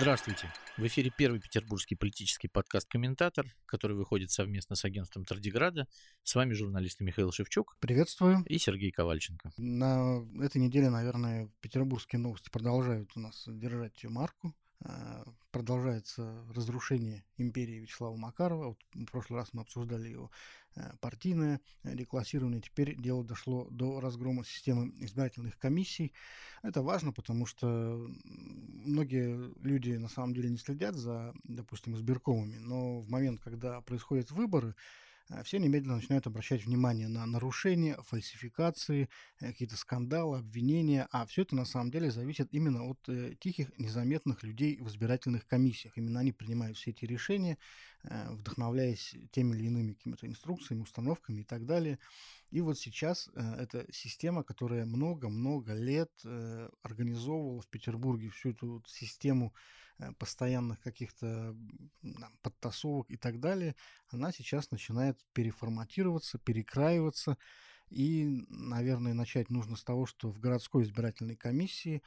Здравствуйте. В эфире первый петербургский политический подкаст «Комментатор», который выходит совместно с агентством Тардиграда. С вами журналисты Михаил Шевчук. Приветствую. И Сергей Ковальченко. На этой неделе, наверное, петербургские новости продолжают у нас держать марку. Э, продолжается разрушение империи Вячеслава Макарова. Вот в прошлый раз мы обсуждали его партийное деклассирование. Теперь дело дошло до разгрома системы избирательных комиссий. Это важно, потому что многие люди на самом деле не следят за, допустим, избиркомами, но в момент, когда происходят выборы, э, все немедленно начинают обращать внимание на нарушения, фальсификации, э, какие-то скандалы, обвинения, а все это на самом деле зависит именно от э, тихих, незаметных людей в избирательных комиссиях. Именно они принимают все эти решения, вдохновляясь теми или иными какими-то инструкциями, установками и так далее. И вот сейчас э, эта система, которая много-много лет э, организовывала в Петербурге всю эту систему э, постоянных каких-то подтасовок и так далее, она сейчас начинает переформатироваться, перекраиваться. И, наверное, начать нужно с того, что в городской избирательной комиссии Э,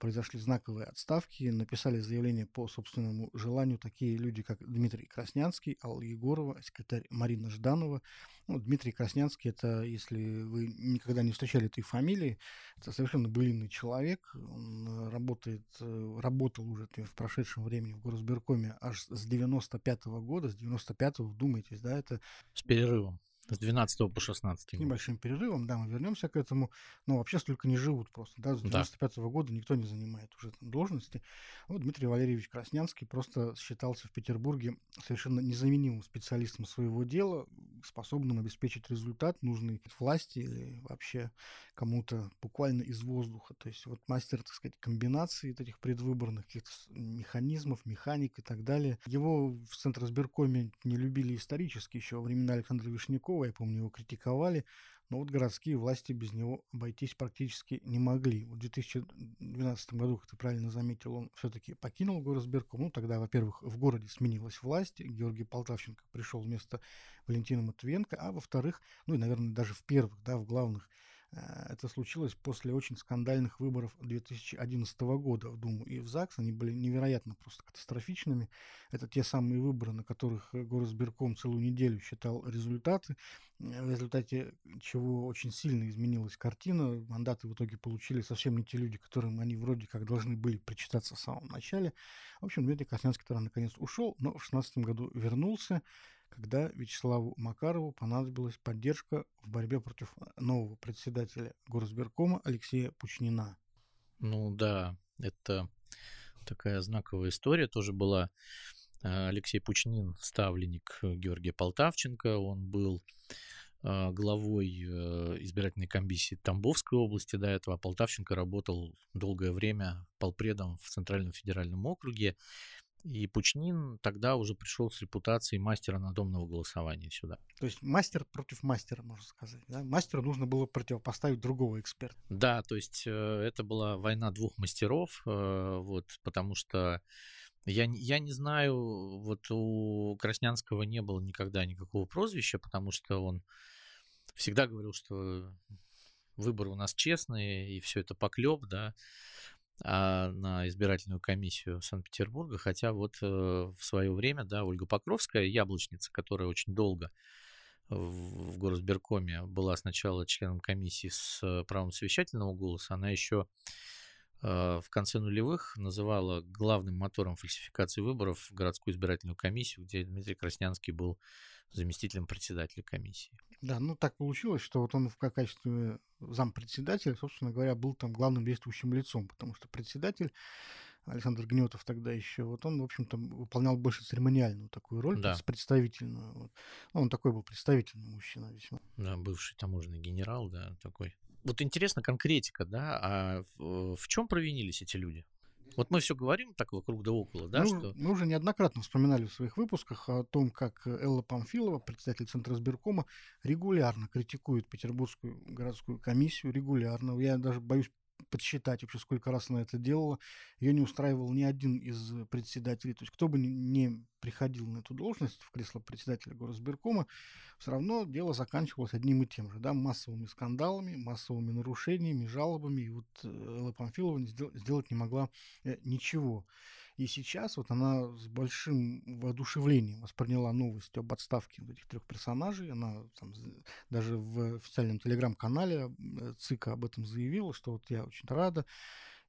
произошли знаковые отставки, написали заявление по собственному желанию такие люди, как Дмитрий Краснянский, Алла Егорова, секретарь Марина Жданова. Ну, Дмитрий Краснянский, это, если вы никогда не встречали этой фамилии, это совершенно былинный человек, он работает, э, работал уже в прошедшем времени в Горосберкоме аж с 95 -го года, с 95-го, вдумайтесь, да, это... С перерывом. С 12 по 16. С небольшим перерывом, да, мы вернемся к этому. Но вообще столько не живут просто. Да, с 95 -го года никто не занимает уже должности. Вот Дмитрий Валерьевич Краснянский просто считался в Петербурге совершенно незаменимым специалистом своего дела, способным обеспечить результат, нужный власти или вообще кому-то буквально из воздуха. То есть вот мастер, так сказать, комбинаций этих предвыборных каких-то механизмов, механик и так далее. Его в Центр избиркоме не любили исторически еще во времена Александра Вишнякова, Пескова, я помню, его критиковали, но вот городские власти без него обойтись практически не могли. В 2012 году, как ты правильно заметил, он все-таки покинул горосберком. Ну, тогда, во-первых, в городе сменилась власть, Георгий Полтавченко пришел вместо Валентина Матвиенко, а во-вторых, ну и, наверное, даже в первых, да, в главных это случилось после очень скандальных выборов 2011 года в Думу и в ЗАГС. Они были невероятно просто катастрофичными. Это те самые выборы, на которых Горосберком целую неделю считал результаты, э, в результате чего очень сильно изменилась картина. Мандаты в итоге получили совсем не те люди, которым они вроде как должны были причитаться в самом начале. В общем, Дмитрий Краснянский тогда наконец ушел, но в 2016 году вернулся когда Вячеславу Макарову понадобилась поддержка в борьбе против нового председателя Горосберкома Алексея Пучнина. Ну да, это такая знаковая история тоже была. Э, Алексей Пучнин, ставленник Георгия Полтавченко, он был э, главой э, избирательной комиссии Тамбовской области до этого. А Полтавченко работал долгое время полпредом в Центральном федеральном округе. И Пучнин тогда уже пришел с репутацией мастера надомного голосования сюда. То есть мастер против мастера, можно сказать. Да? Мастеру нужно было противопоставить другого эксперта. Да, то есть э, это была война двух мастеров, э, вот, потому что я, я не знаю, вот у Краснянского не было никогда никакого прозвища, потому что он всегда говорил, что выборы у нас честные, и все это поклеп, да на избирательную комиссию Санкт-Петербурга, хотя вот э, в свое время, да, Ольга Покровская, яблочница, которая очень долго в, в горосберкоме была сначала членом комиссии с э, правом совещательного голоса, она еще э, в конце нулевых называла главным мотором фальсификации выборов городскую избирательную комиссию, где Дмитрий Краснянский был заместителем председателя комиссии. Да, ну так получилось, что вот он в качестве зампредседателя, собственно говоря, был там главным действующим лицом, потому что председатель Александр Гнетов тогда еще, вот он, в общем-то, выполнял больше церемониальную такую роль, да. представительную. Вот. Ну, он такой был представительный мужчина весьма. Да, бывший таможенный генерал, да, такой. Вот интересно конкретика, да, а в, в чем провинились эти люди? Вот мы все говорим так вокруг да около, да, мы, что... Мы уже неоднократно вспоминали в своих выпусках о том, как Элла Памфилова, председатель Центра избиркома, регулярно критикует Петербургскую городскую комиссию, регулярно. Я даже боюсь подсчитать вообще, сколько раз она это делала. Ее не устраивал ни один из председателей. То есть кто бы не приходил на эту должность, в кресло председателя горосберкома, все равно дело заканчивалось одним и тем же, да, массовыми скандалами, массовыми нарушениями, жалобами, и вот э, Элла Памфилова сделать не могла э, ничего. И сейчас вот она с большим воодушевлением восприняла новость об отставке этих трех персонажей. Она там, даже в официальном телеграм-канале э, ЦИКа об этом заявила, что вот я очень рада.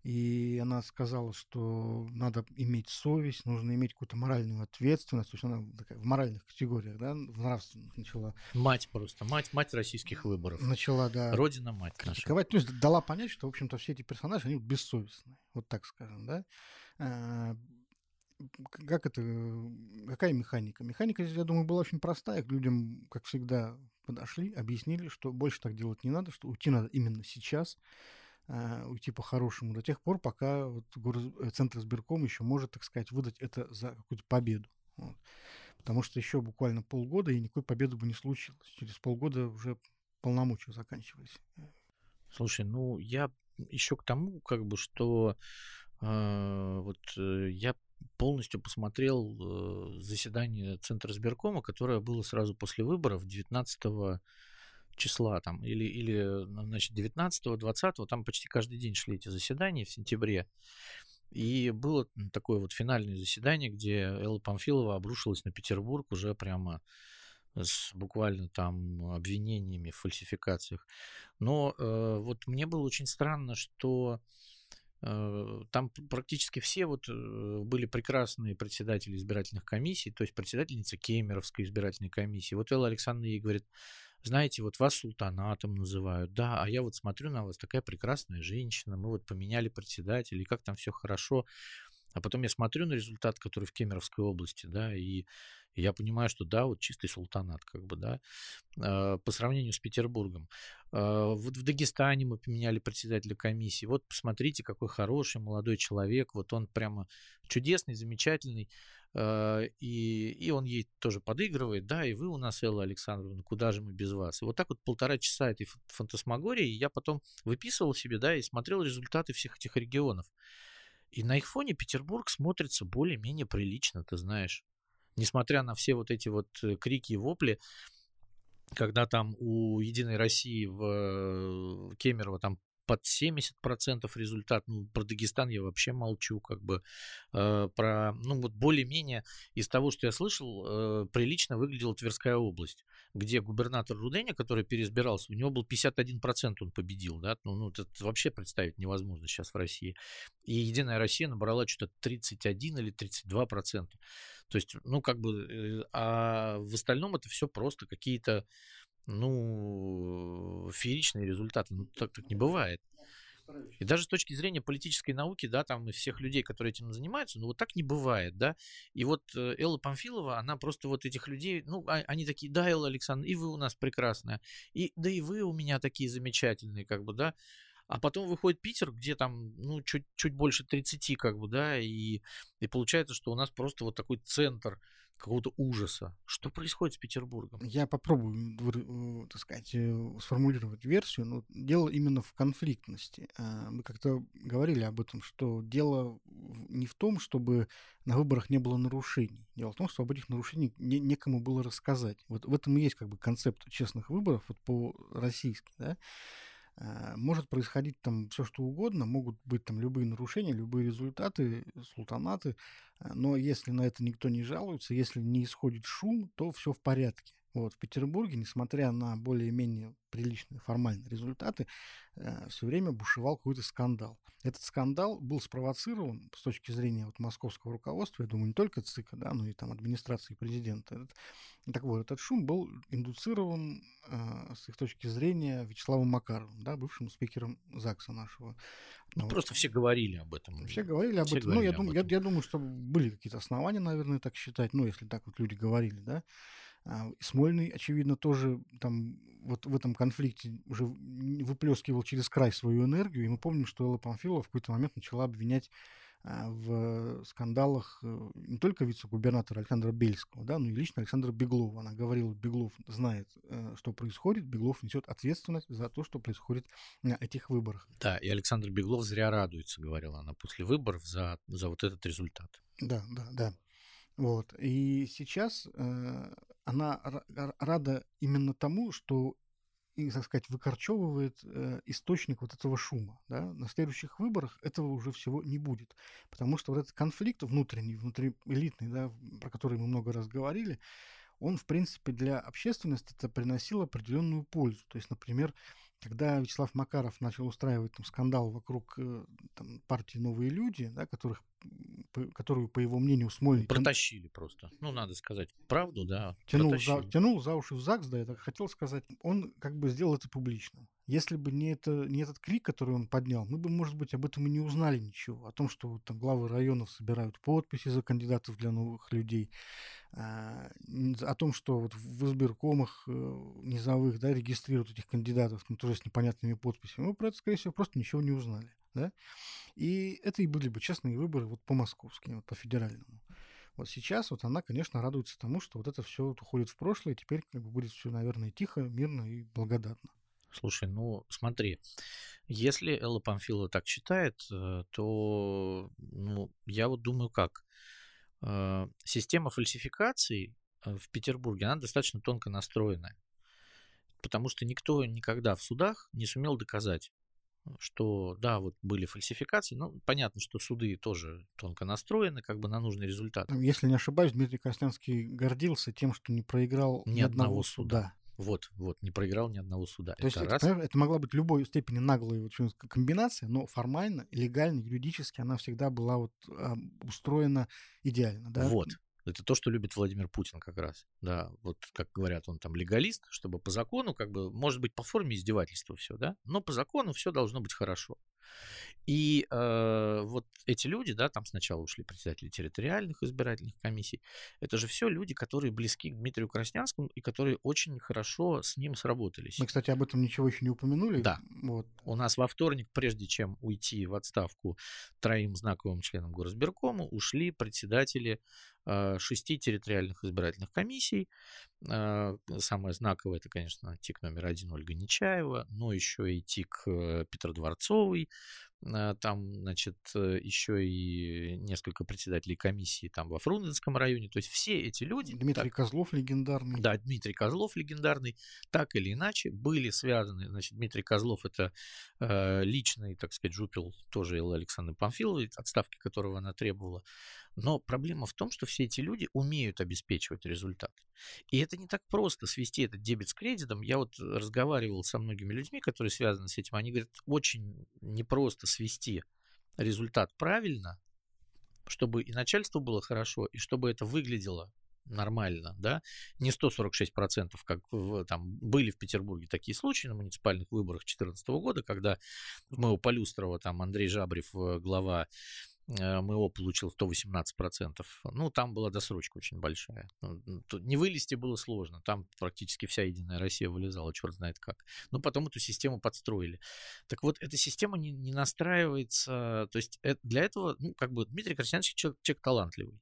И она сказала, что надо иметь совесть, нужно иметь какую-то моральную ответственность. То есть она такая в моральных категориях, да, в нравственных начала. Мать просто, мать, мать российских выборов. Начала, да. Родина мать. Наша. То есть дала понять, что, в общем-то, все эти персонажи, они бессовестные. Вот так скажем, да. А, как это, какая механика? Механика я думаю, была очень простая. К людям, как всегда, подошли, объяснили, что больше так делать не надо, что уйти надо именно сейчас э, уйти по-хорошему до тех пор, пока вот город, э, Центр избирком еще может, так сказать, выдать это за какую-то победу. Вот. Потому что еще буквально полгода, и никакой победы бы не случилось. Через полгода уже полномочия заканчивались. Слушай, ну я еще к тому, как бы, что э, вот э, я полностью посмотрел э, заседание Центра избиркома, которое было сразу после выборов 19 числа там, или, или значит, 19-го, 20-го, там почти каждый день шли эти заседания в сентябре. И было такое вот финальное заседание, где Элла Памфилова обрушилась на Петербург уже прямо с буквально там обвинениями в фальсификациях. Но э, вот мне было очень странно, что э, там практически все вот э, были прекрасные председатели избирательных комиссий, то есть председательница Кемеровской избирательной комиссии. Вот Элла Александровна ей говорит, знаете, вот вас султанатом называют, да, а я вот смотрю на вас, такая прекрасная женщина, мы вот поменяли председателя, и как там все хорошо. А потом я смотрю на результат, который в Кемеровской области, да, и я понимаю, что да, вот чистый султанат, как бы, да, а, по сравнению с Петербургом. А, вот в Дагестане мы поменяли председателя комиссии. Вот посмотрите, какой хороший молодой человек. Вот он прямо чудесный, замечательный. А, и, и он ей тоже подыгрывает, да, и вы у нас, Элла Александровна, куда же мы без вас? И вот так вот полтора часа этой фантасмагории я потом выписывал себе, да, и смотрел результаты всех этих регионов. И на их фоне Петербург смотрится более-менее прилично, ты знаешь. Несмотря на все вот эти вот э, крики и вопли, когда там у Единой России в Кемерово там под 70% результат. Ну, про Дагестан я вообще молчу, как бы. Э, про, ну, вот более-менее из того, что я слышал, э, прилично выглядела Тверская область, где губернатор Руденя, который переизбирался, у него был 51% он победил, да, ну, ну это вообще представить невозможно сейчас в России. И Единая Россия набрала что-то 31 или 32%. То есть, ну, как бы, э, а в остальном это все просто какие-то ну, фееричные результаты. Ну, так, так не бывает. И даже с точки зрения политической науки, да, там и всех людей, которые этим занимаются, ну вот так не бывает, да. И вот э, Элла Памфилова, она просто вот этих людей, ну, а, они такие, да, Элла Александр, и вы у нас прекрасная, и да и вы у меня такие замечательные, как бы, да. А потом выходит Питер, где там, ну, чуть, чуть больше 30, как бы, да, и, и получается, что у нас просто вот такой центр какого-то ужаса. Что происходит с Петербургом? Я попробую, э, так сказать, э, сформулировать версию, но дело именно в конфликтности. А, мы как-то говорили об этом, что дело не в том, чтобы на выборах не было нарушений. Дело в том, что об этих нарушениях не, некому было рассказать. Вот в этом и есть как бы концепт честных выборов вот по-российски, да. А, может происходить там все что угодно, могут быть там любые нарушения, любые результаты, султанаты, а, но если на это никто не жалуется, если не исходит шум, то все в порядке. Вот, в Петербурге, несмотря на более-менее приличные формальные результаты, э, все время бушевал какой-то скандал. Этот скандал был спровоцирован с точки зрения вот, московского руководства, я думаю, не только ЦИКа, да, но и там администрации президента. Этот, так вот, этот шум был индуцирован э, с их точки зрения Вячеславом Макаровым, да, бывшим спикером ЗАГСа нашего. Ну, вот. просто все говорили об этом. Все говорили об все этом. Говорили ну, я, дум, я, я думаю, что были какие-то основания, наверное, так считать, ну, если так вот люди говорили, да. А, Смольный, очевидно, тоже там вот в этом конфликте уже выплескивал через край свою энергию. И мы помним, что Элла Памфилова в какой-то момент начала обвинять а, в скандалах э, не только вице-губернатора Александра Бельского, да, но и лично Александра Беглова. Она говорила, Беглов знает, э, что происходит, Беглов несет ответственность за то, что происходит на этих выборах. Да, и Александр Беглов зря радуется, говорила она после выборов, за, за вот этот результат. Да, да, да. Вот. И сейчас э, она рада именно тому, что и, так сказать, выкорчевывает э, источник вот этого шума. Да? На следующих выборах этого уже всего не будет. Потому что вот этот конфликт внутренний, внутриэлитный, да, про который мы много раз говорили, он, в принципе, для общественности это приносил определенную пользу. То есть, например, когда Вячеслав Макаров начал устраивать там, скандал вокруг э, там, партии «Новые люди», да, которых, которую, по его мнению, Смольный... Протащили просто. Ну, надо сказать правду, да. Тянул за, тянул за уши в ЗАГС, да, я так хотел сказать. Он как бы сделал это публично. Если бы не, это, не этот крик, который он поднял, мы бы, может быть, об этом и не узнали ничего. О том, что там главы районов собирают подписи за кандидатов для новых людей. А, о том, что вот в избиркомах э, низовых да, регистрируют этих кандидатов, ну, тоже с непонятными подписями. Мы про это, скорее всего, просто ничего не узнали. Да? И это и были бы честные выборы вот по московским, вот по федеральному. Вот сейчас вот она, конечно, радуется тому, что вот это все вот уходит в прошлое, и теперь как бы будет все, наверное, тихо, мирно и благодатно. Слушай, ну смотри, если Элла Памфилова так считает, э, то ну, я вот думаю как. Э, система фальсификаций э, в Петербурге, она достаточно тонко настроенная. Потому что никто никогда в судах не сумел доказать, что да, вот были фальсификации. Ну, понятно, что суды тоже тонко настроены, как бы на нужный результат. Если не ошибаюсь, Дмитрий Краснянский гордился тем, что не проиграл ни, ни одного, одного суда. суда. Вот, вот, не проиграл ни одного суда. То это есть раз. Это, это могла быть любой степени наглая вот, комбинация, но формально, легально, юридически она всегда была вот а, устроена идеально, да? Вот. Это то, что любит Владимир Путин как раз. Да, вот как говорят, он там легалист, чтобы по закону, как бы, может быть, по форме издевательства все, да, но по закону все должно быть хорошо. И э, вот эти люди, да, там сначала ушли председатели территориальных избирательных комиссий, это же все люди, которые близки к Дмитрию Краснянскому и которые очень хорошо с ним сработались. Мы, кстати, об этом ничего еще не упомянули. Да. Вот. У нас во вторник, прежде чем уйти в отставку троим знаковым членам Горосберкома, ушли председатели шести территориальных избирательных комиссий. Э, самое знаковое, это, конечно, ТИК номер один Ольга Нечаева, но еще и ТИК э, Петр Дворцовый, Э, там, значит, э, еще и несколько председателей комиссии там во Фрунзенском районе. То есть все эти люди... Дмитрий так, Козлов легендарный. Да, Дмитрий Козлов легендарный. Так или иначе были связаны. Значит, Дмитрий Козлов это э, личный, так сказать, жупил тоже Эллы Александры Памфиловой, отставки которого она требовала. Но проблема в том, что все эти люди умеют обеспечивать результат. И это не так просто свести этот дебет с кредитом. Я вот разговаривал со многими людьми, которые связаны с этим. Они говорят, очень непросто свести результат правильно, чтобы и начальству было хорошо, и чтобы это выглядело нормально, да, не 146%, как в, там были в Петербурге такие случаи на муниципальных выборах 2014 года, когда в МЭО Полюстрова там Андрей Жабрев, э, глава МО получил 118%. Ну, там была досрочка очень большая. Ну, не вылезти было сложно. Там практически вся Единая Россия вылезала, черт знает как. Но потом эту систему подстроили. Так вот, эта система не, не настраивается. То есть это, для этого, ну, как бы Дмитрий Красьянович человек, человек талантливый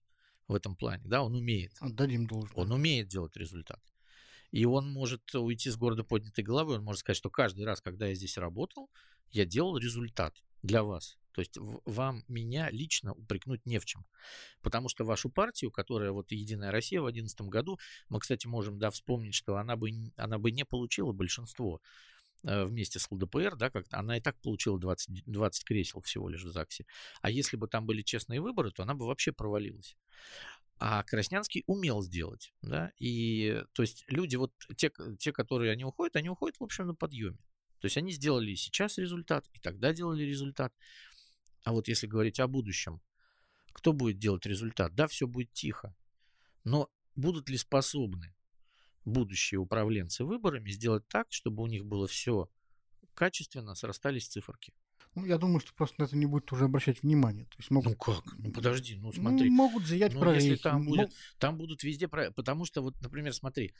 в этом плане. Да, он умеет. Отдадим должное. Он умеет делать результат. И он может уйти с города поднятой головы, он может сказать, что каждый раз, когда я здесь работал, я делал результат для вас. То есть вам меня лично упрекнуть не в чем. Потому что вашу партию, которая вот Единая Россия в 2011 году, мы, кстати, можем да, вспомнить, что она бы, она бы не получила большинство э, вместе с ЛДПР, да, как она и так получила 20, 20 кресел всего лишь в ЗАГСе. А если бы там были честные выборы, то она бы вообще провалилась. А Краснянский умел сделать, да, и то есть люди вот, те, те, которые они уходят, они уходят, в общем, на подъеме. То есть они сделали сейчас результат, и тогда делали результат. А вот если говорить о будущем, кто будет делать результат? Да, все будет тихо. Но будут ли способны будущие управленцы выборами сделать так, чтобы у них было все качественно, срастались циферки? Ну, я думаю, что просто на это не будет уже обращать внимание. То есть могут... Ну как? Ну подожди, ну смотри. Ну, могут заять ну, если там будет, там будут везде про... Потому что вот, например, смотри,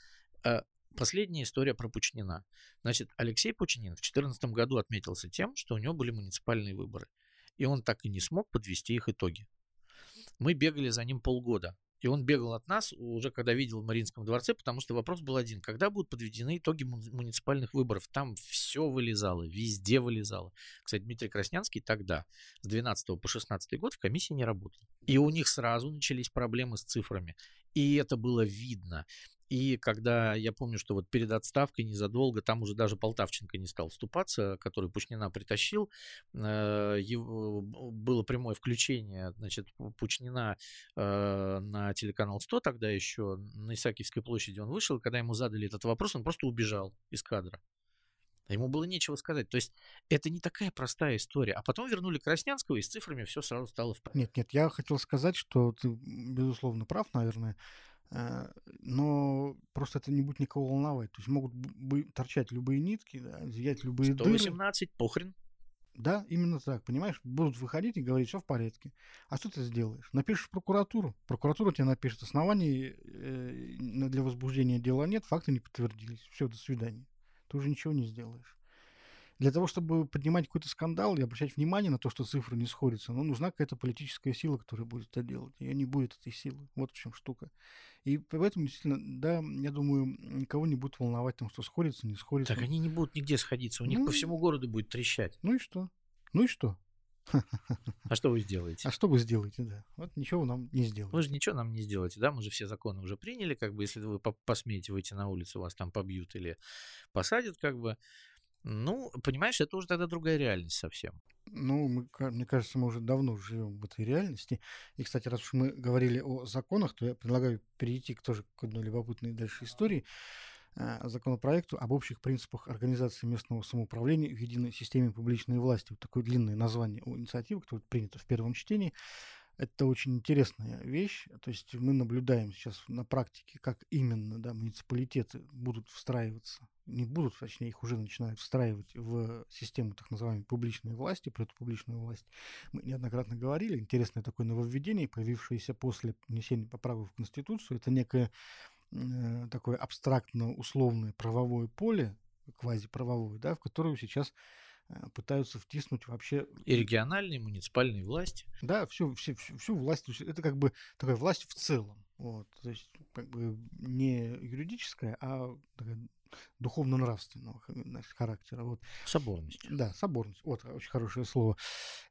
э, Последняя история про Пучнина. Значит, Алексей Пучнин в 2014 году отметился тем, что у него были муниципальные выборы. И он так и не смог подвести их итоги. Мы бегали за ним полгода. И он бегал от нас уже когда видел в Мариинском дворце, потому что вопрос был один. Когда будут подведены итоги муниципальных выборов? Там все вылезало, везде вылезало. Кстати, Дмитрий Краснянский тогда, с 12 по 16 год, в комиссии не работал. И у них сразу начались проблемы с цифрами. И это было видно. И когда я помню, что вот перед отставкой незадолго, там уже даже Полтавченко не стал вступаться, который Пучнина притащил, э, было прямое включение, значит, Пучнина э, на телеканал 100 тогда еще, на Исаакиевской площади он вышел, когда ему задали этот вопрос, он просто убежал из кадра. Ему было нечего сказать. То есть это не такая простая история. А потом вернули Краснянского, и с цифрами все сразу стало в порядке. Нет, нет, я хотел сказать, что ты, безусловно, прав, наверное. Э, но просто это не будет никого волновать. То есть могут торчать любые нитки, да, зиять любые 118, дыры. похрен. Да, именно так, понимаешь? Будут выходить и говорить, все в порядке. А что ты сделаешь? Напишешь в прокуратуру. Прокуратура тебе напишет оснований э, для возбуждения дела нет, факты не подтвердились. Все, до свидания. Ты уже ничего не сделаешь. Для того, чтобы поднимать какой-то скандал и обращать внимание на то, что цифры не сходятся, ну, нужна какая-то политическая сила, которая будет это делать. Ее не будет этой силы. Вот в чем штука. И поэтому, действительно, да, я думаю, никого не будет волновать там, что сходится, не сходится. Так они не будут нигде сходиться. У них ну, по всему городу будет трещать. Ну и что? Ну и что? А что вы сделаете? А что вы сделаете, да? Вот ничего нам не сделаете. Вы же ничего нам не сделаете, да? Мы же все законы уже приняли, как бы, если вы посмеете выйти на улицу, вас там побьют или посадят, как бы. Ну, понимаешь, это уже тогда другая реальность совсем. Ну, мы, мне кажется, мы уже давно живем в этой реальности. И, кстати, раз уж мы говорили о законах, то я предлагаю перейти к тоже к одной любопытной дальше истории э, законопроекту об общих принципах организации местного самоуправления в единой системе публичной власти. Вот такое длинное название у инициативы, которое принято в первом чтении. Это очень интересная вещь. То есть мы наблюдаем сейчас на практике, как именно да, муниципалитеты будут встраиваться, не будут, точнее, их уже начинают встраивать в систему так называемой публичной власти, про эту публичную власть. Мы неоднократно говорили, интересное такое нововведение, появившееся после внесения поправок в Конституцию. Это некое э, такое абстрактно-условное правовое поле, квазиправовое, да, в которое сейчас пытаются втиснуть вообще... И региональные, муниципальные власти. Да, всю, всю, всю, всю власть. Это как бы такая власть в целом. Вот, то есть как бы не юридическая, а такая духовно-нравственного характера. Вот. Соборность. Да, соборность. Вот, очень хорошее слово.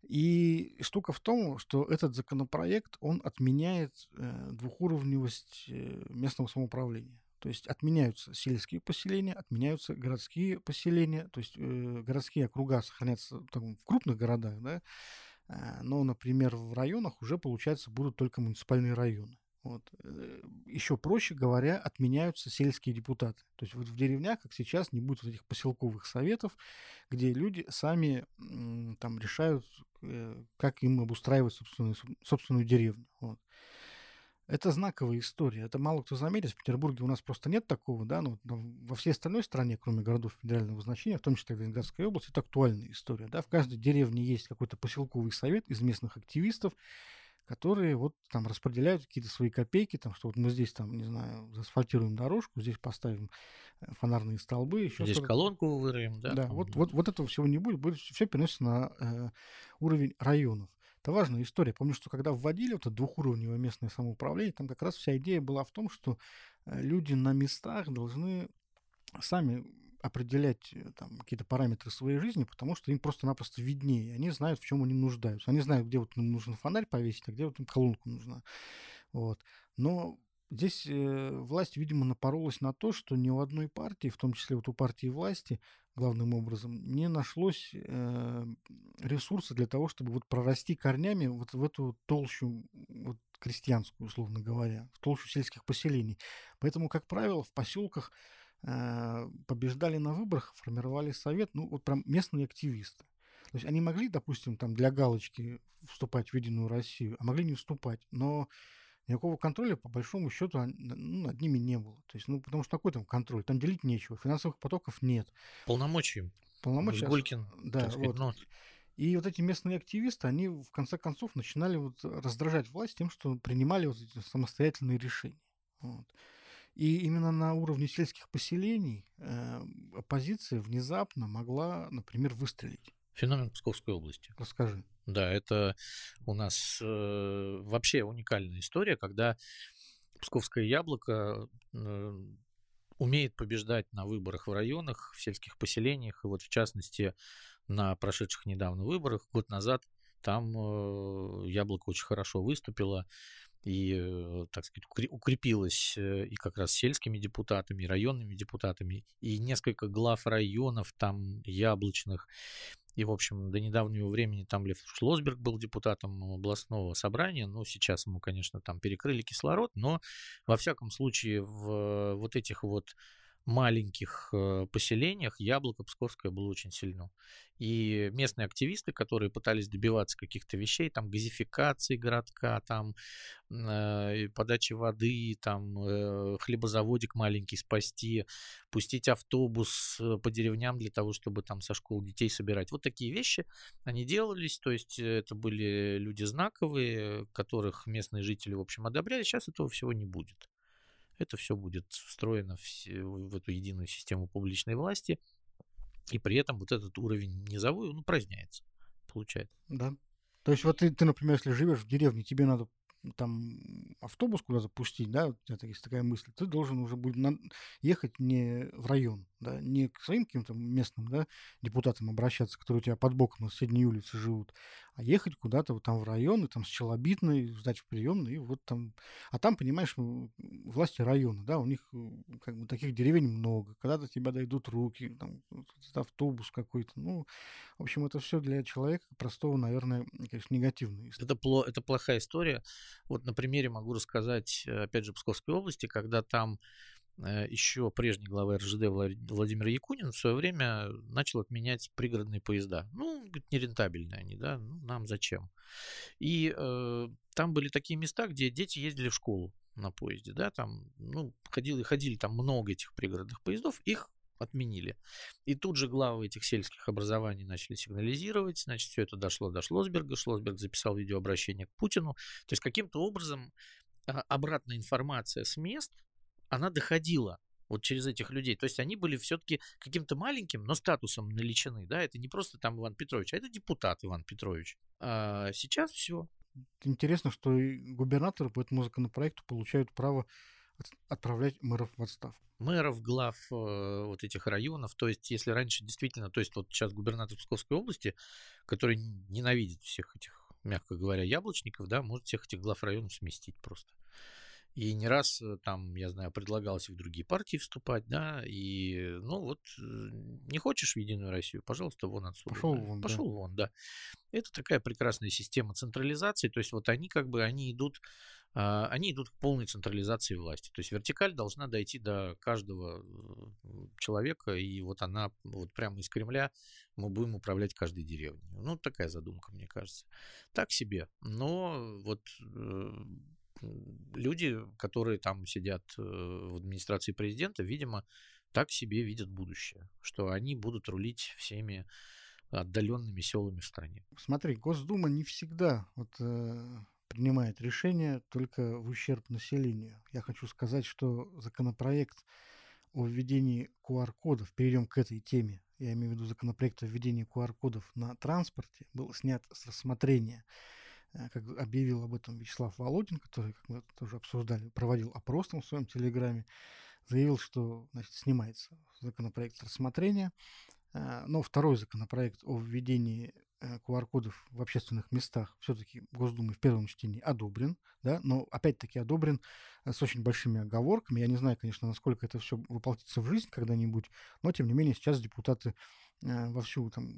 И штука в том, что этот законопроект, он отменяет э, двухуровневость э, местного самоуправления. То есть отменяются сельские поселения, отменяются городские поселения, то есть э, городские округа сохранятся там, в крупных городах, да, э, но, например, в районах уже, получается, будут только муниципальные районы. Вот. Э, Еще проще говоря, отменяются сельские депутаты. То есть вот в деревнях, как сейчас, не будет вот этих поселковых советов, где люди сами там решают, э, как им обустраивать собственную, собственную деревню. Вот. Это знаковая история. Это мало кто заметит. В Петербурге у нас просто нет такого, да, но во всей остальной стране, кроме городов федерального значения, в том числе в Ленинградской области, это актуальная история. Да. В каждой деревне есть какой-то поселковый совет из местных активистов, которые вот там распределяют какие-то свои копейки, там, что вот мы здесь там, не знаю, заасфальтируем дорожку, здесь поставим э, фонарные столбы, еще Здесь колонку вырыем, да? Да, вот, вот, вот этого всего не будет, будет все переносится на э, уровень районов. Это важная история. Помню, что когда вводили вот это двухуровневое местное самоуправление, там как раз вся идея была в том, что э, люди на местах должны сами определять э, там, какие-то параметры своей жизни, потому что им просто-напросто виднее. Они знают, в чем они нуждаются. Они знают, где вот им нужен фонарь повесить, а где вот им колонку нужна. Вот. Но здесь э, власть, видимо, напоролась на то, что ни у одной партии, в том числе вот у партии власти, главным образом, не нашлось э, ресурса для того, чтобы вот прорасти корнями вот в эту толщу вот, крестьянскую, условно говоря, в толщу сельских поселений. Поэтому, как правило, в поселках э, побеждали на выборах, формировали совет, ну, вот прям местные активисты. То есть они могли, допустим, там для галочки вступать в Единую Россию, а могли не вступать. Но никакого контроля, по большому счету, ну, над ними не было. То есть, ну, потому что такой там контроль? Там делить нечего, финансовых потоков нет. Полномочий. Полномочия. Гулькин, да, сказать, вот. Но... И вот эти местные активисты, они в конце концов начинали вот раздражать власть тем, что принимали вот эти самостоятельные решения. Вот. И именно на уровне сельских поселений э, оппозиция внезапно могла, например, выстрелить. Феномен Псковской области. Расскажи. Да, это у нас э, вообще уникальная история, когда Псковское яблоко э, умеет побеждать на выборах в районах, в сельских поселениях, и вот в частности на прошедших недавно выборах, год назад, там э, яблоко очень хорошо выступило, и, э, так сказать, укрепилась и как раз сельскими депутатами, и районными депутатами, и несколько глав районов там яблочных, и, в общем, до недавнего времени там Лев Шлосберг был депутатом областного собрания. Ну, сейчас ему, конечно, там перекрыли кислород, но, во всяком случае, в вот этих вот маленьких э, поселениях Яблоко Псковское было очень сильно. И местные активисты, которые пытались добиваться каких-то вещей, там газификации городка, там э, подачи воды, там э, хлебозаводик маленький спасти, пустить автобус э, по деревням для того, чтобы там со школ детей собирать. Вот такие вещи они делались, то есть это были люди знаковые, которых местные жители, в общем, одобряли. Сейчас этого всего не будет это все будет встроено в, в эту единую систему публичной власти, и при этом вот этот уровень низовой, он упраздняется, получается. Да. То есть вот ты, ты, например, если живешь в деревне, тебе надо там автобус куда запустить, да, вот это есть такая мысль, ты должен уже будет ехать не в район, да, не к своим каким-то местным, да, депутатам обращаться, которые у тебя под боком на соседней улице живут, а ехать куда-то вот там в район, и там с Челобитной, сдать в приемный, и вот там... А там, понимаешь, власти района, да, у них как бы таких деревень много, когда до тебя дойдут руки, там, автобус какой-то, ну, в общем, это все для человека простого, наверное, конечно, негативно. Это, пло, это плохая история. Вот на примере могу рассказать, опять же, Псковской области, когда там Э, еще прежний глава РЖД Владимир Якунин в свое время начал отменять пригородные поезда. Ну, говорит, нерентабельные они, да, ну, нам зачем? И э, там были такие места, где дети ездили в школу на поезде, да, там, ну, ходили, ходили там много этих пригородных поездов, их отменили. И тут же главы этих сельских образований начали сигнализировать, значит, все это дошло до Шлосберга, Шлосберг записал видеообращение к Путину. То есть каким-то образом а, обратная информация с мест она доходила вот через этих людей. То есть они были все-таки каким-то маленьким, но статусом наличены, да, это не просто там Иван Петрович, а это депутат Иван Петрович. А сейчас все. Интересно, что и губернаторы по этому законопроекту получают право отправлять мэров в отставку. Мэров, глав э, вот этих районов, то есть если раньше действительно, то есть вот сейчас губернатор Псковской области, который ненавидит всех этих, мягко говоря, яблочников, да, может всех этих глав районов сместить просто. И не раз э, там, я знаю, предлагалось в другие партии вступать, да, и, ну вот, э, не хочешь в Единую Россию, пожалуйста, вон отсюда. Пошел да. вон, Пошел да. вон, да. Это такая прекрасная система централизации, то есть вот они как бы, они идут, а, они идут к полной централизации власти. То есть вертикаль должна дойти до каждого э, человека, и вот она вот прямо из Кремля мы будем управлять каждой деревней. Ну, такая задумка, мне кажется. Так себе. Но вот люди, которые там сидят э, в администрации президента, видимо, так себе видят будущее, что они будут рулить всеми отдаленными селами в стране. Смотри, Госдума не всегда вот, э, принимает решения только в ущерб населению. Я хочу сказать, что законопроект о введении QR-кодов, перейдем к этой теме, я имею в виду законопроект о введении QR-кодов на транспорте, был снят с рассмотрения. Э, как объявил об этом Вячеслав Володин, который, как мы тоже обсуждали, проводил опрос там в своем телеграме, заявил, что значит, снимается законопроект рассмотрения. Э, но второй законопроект о введении QR-кодов э, в общественных местах все-таки Госдумой в первом чтении одобрен, да, но опять-таки одобрен с очень большими оговорками. Я не знаю, конечно, насколько это все воплотится в жизнь когда-нибудь, но тем не менее сейчас депутаты вовсю там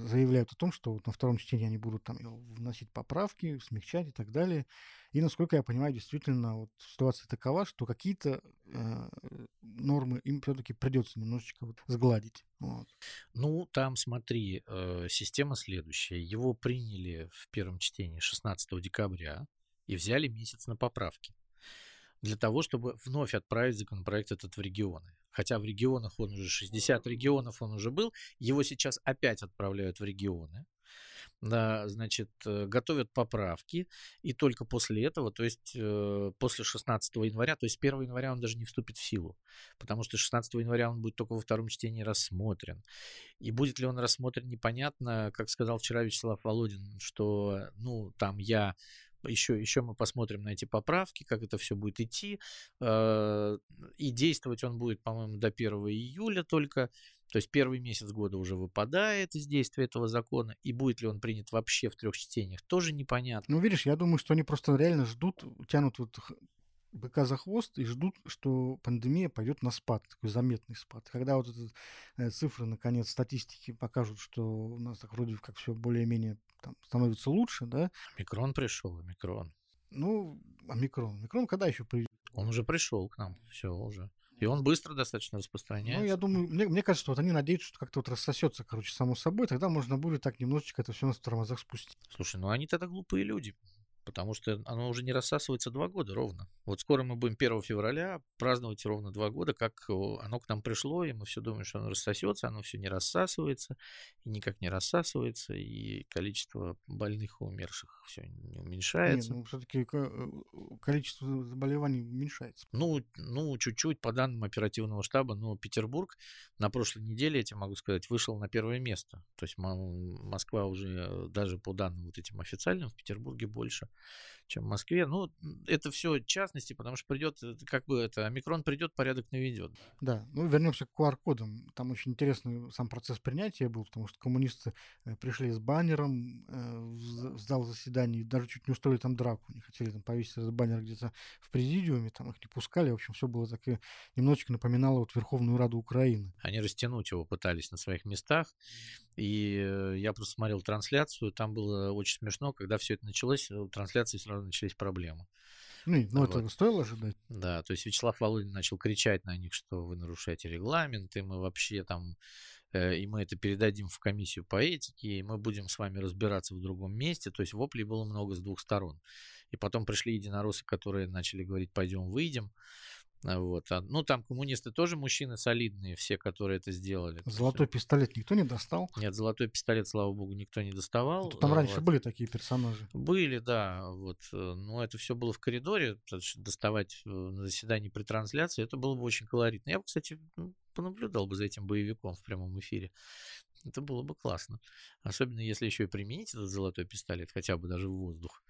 заявляют о том, что вот на втором чтении они будут там вносить поправки, смягчать и так далее. И, насколько я понимаю, действительно вот ситуация такова, что какие-то э, нормы им все-таки придется немножечко вот сгладить. Вот. Ну, там, смотри, э, система следующая. Его приняли в первом чтении 16 декабря и взяли месяц на поправки для того, чтобы вновь отправить законопроект этот в регионы. Хотя в регионах он уже 60 регионов он уже был, его сейчас опять отправляют в регионы, да, значит, э, готовят поправки, и только после этого, то есть э, после 16 января, то есть 1 января он даже не вступит в силу, потому что 16 января он будет только во втором чтении рассмотрен. И будет ли он рассмотрен, непонятно, как сказал вчера Вячеслав Володин, что, ну, там я еще, еще мы посмотрим на эти поправки, как это все будет идти. Э, и действовать он будет, по-моему, до 1 июля только. То есть первый месяц года уже выпадает из действия этого закона, и будет ли он принят вообще в трех чтениях, тоже непонятно. Ну, видишь, я думаю, что они просто реально ждут, тянут вот быка за хвост и ждут, что пандемия пойдет на спад, такой заметный спад. Когда вот эти э, цифры, наконец, статистики покажут, что у нас так вроде как все более-менее там, становится лучше, да? Микрон пришел, микрон. Ну, омикрон. Микрон когда еще придет? Он уже пришел к нам, все уже. И он быстро достаточно распространяется. Ну, я думаю, мне, мне кажется, что вот они надеются, что как-то вот рассосется, короче, само собой, тогда можно будет так немножечко это все на тормозах спустить. Слушай, ну они тогда глупые люди потому что оно уже не рассасывается два года ровно. Вот скоро мы будем 1 февраля праздновать ровно два года, как оно к нам пришло, и мы все думаем, что оно рассосется, оно все не рассасывается, и никак не рассасывается, и количество больных и умерших все не уменьшается. Нет, ну все-таки э, количество заболеваний уменьшается. Ну, ну, чуть-чуть по данным оперативного штаба, но Петербург на прошлой неделе, я тебе могу сказать, вышел на первое место. То есть Москва уже даже по данным вот этим официальным в Петербурге больше чем в Москве. Ну, это все частности, потому что придет, э, как бы это, омикрон придет, порядок наведет. Да, ну вернемся к QR-кодам. Там очень интересный сам процесс принятия был, потому что коммунисты э, пришли с баннером э, в зал заседаний, даже чуть не устроили там драку. Не хотели там повесить этот баннер где-то в президиуме, там их не пускали. В общем, все было так и немножечко напоминало вот Верховную Раду Украины. Они растянуть его пытались на своих местах. И я просто смотрел трансляцию, там было очень смешно, когда все это началось, у трансляции сразу сразу начались проблемы. Ну, ну вот. это стоило ожидать. Да, то есть Вячеслав Володин начал кричать на них, что вы нарушаете регламент, и мы вообще там, э, и мы это передадим в комиссию по этике, и мы будем с вами разбираться в другом месте. То есть воплей было много с двух сторон. И потом пришли единороссы, которые начали говорить, пойдем выйдем. Вот. А, ну, там коммунисты тоже мужчины солидные, все, которые это сделали. Золотой пистолет никто не достал? Нет, золотой пистолет, слава богу, никто не доставал. Там вот. раньше были такие персонажи. Были, да. Вот. Э, но это все было в коридоре. Доставать э, на заседании при трансляции, это было бы очень колоритно. Я бы, кстати, понаблюдал бы за этим боевиком в прямом эфире. Это было бы классно. Особенно если еще и применить этот золотой пистолет, хотя бы даже в воздух.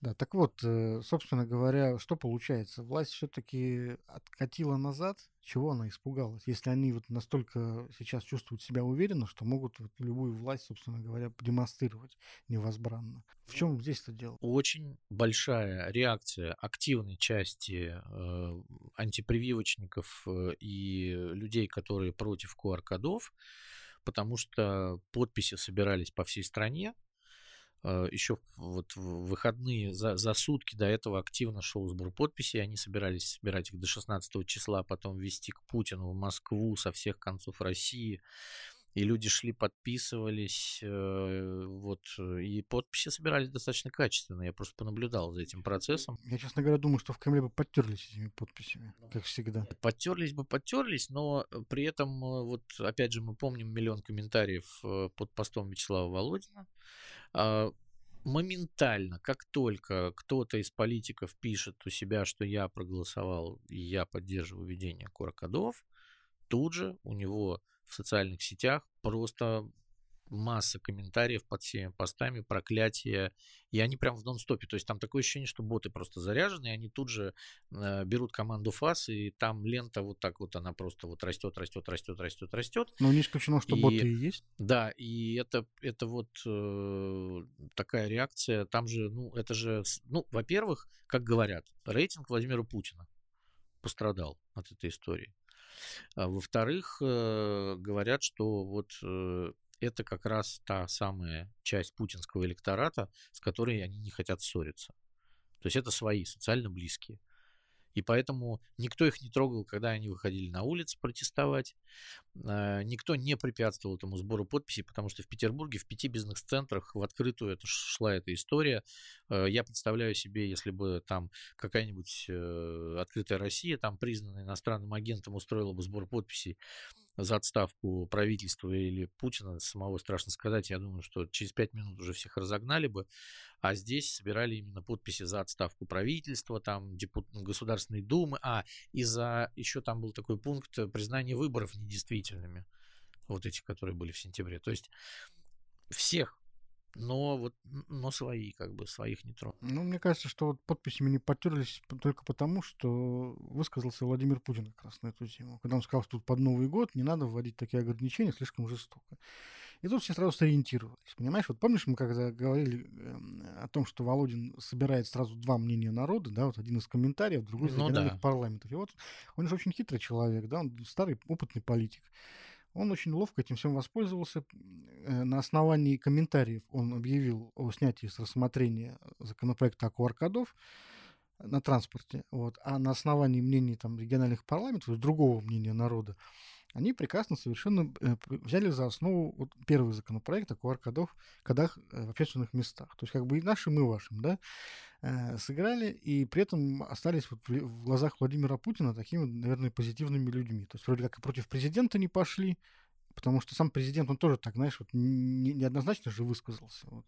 Да, так вот, э, собственно говоря, что получается? Власть все-таки откатила назад, чего она испугалась? Если они вот настолько сейчас чувствуют себя уверенно, что могут вот любую власть, собственно говоря, демонстрировать невозбранно. В чем здесь это дело? Очень большая реакция активной части э, антипрививочников э, и людей, которые против QR-кодов, потому что подписи собирались по всей стране, еще вот в выходные за, за сутки до этого активно шел сбор подписей. Они собирались собирать их до 16 числа, потом везти к Путину в Москву со всех концов России. И люди шли, подписывались, э, вот, и подписи собирались достаточно качественно. Я просто понаблюдал за этим процессом. Я, честно говоря, думаю, что в Кремле бы подтерлись этими подписями, ну, как всегда. Подтерлись бы, подтерлись, но при этом, вот, опять же, мы помним миллион комментариев э, под постом Вячеслава Володина, а, моментально, как только кто-то из политиков пишет у себя, что я проголосовал и я поддерживаю введение курокодов, тут же у него в социальных сетях просто масса комментариев под всеми постами, проклятия, и они прям в нон-стопе. То есть там такое ощущение, что боты просто заряжены, и они тут же э, берут команду ФАС, и там лента вот так вот, она просто вот растет, растет, растет, растет, растет. Но не исключено, что и, боты и есть. Да, и это, это вот э, такая реакция, там же, ну, это же, ну, во-первых, как говорят, рейтинг Владимира Путина пострадал от этой истории. А во-вторых, э, говорят, что вот э, это как раз та самая часть путинского электората, с которой они не хотят ссориться. То есть это свои, социально близкие. И поэтому никто их не трогал, когда они выходили на улицы протестовать. А, никто не препятствовал этому сбору подписей, потому что в Петербурге в пяти бизнес-центрах в открытую это шла эта история. А, я представляю себе, если бы там какая-нибудь э, открытая Россия, там признанная иностранным агентом, устроила бы сбор подписей за отставку правительства или Путина, самого страшно сказать, я думаю, что через пять минут уже всех разогнали бы, а здесь собирали именно подписи за отставку правительства, там депут... Государственной Думы, а и за еще там был такой пункт признания выборов недействительными, вот эти, которые были в сентябре. То есть всех но вот, но свои, как бы, своих не тронул. Ну, мне кажется, что вот подписями не потерлись только потому, что высказался Владимир Путин как раз на эту тему. Когда он сказал, что тут под Новый год не надо вводить такие ограничения, слишком жестоко. И тут все сразу сориентировались. Понимаешь, вот помнишь, мы когда говорили э, о том, что Володин собирает сразу два мнения народа, да, вот один из комментариев, другой из ну, региональных да. парламентов. И вот он же очень хитрый человек, да, он старый опытный политик. Он очень ловко этим всем воспользовался. Э, на основании комментариев он объявил о снятии с рассмотрения законопроекта о QR-кодов на транспорте. Вот. А на основании мнений там, региональных парламентов, другого мнения народа, они прекрасно совершенно э, взяли за основу вот первый законопроект о QR-кодах кодах э, в общественных местах. То есть как бы и нашим, и вашим, да, э, сыграли, и при этом остались вот в глазах Владимира Путина такими, наверное, позитивными людьми. То есть вроде как и против президента не пошли, потому что сам президент, он тоже так, знаешь, вот неоднозначно же высказался. Вот.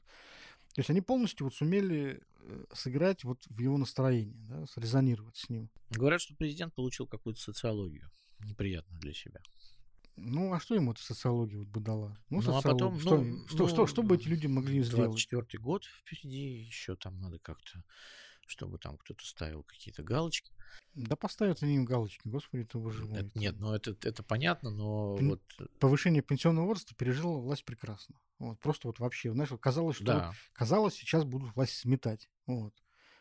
То есть они полностью вот сумели сыграть вот в его настроении, да, срезонировать с ним. Говорят, что президент получил какую-то социологию неприятно для себя. Ну, а что ему эта социология вот бы дала? Ну, ну а потом, что, ну, что, ну, что, что бы эти люди могли сделать? 24 год впереди, еще там надо как-то, чтобы там кто-то ставил какие-то галочки. Да поставят они им галочки, господи, уже... Это, нет, ну это, это понятно, но Пен... вот... Повышение пенсионного возраста пережила власть прекрасно. Вот, просто вот вообще, знаешь, казалось, что... Да. Казалось, сейчас будут власть сметать. Вот.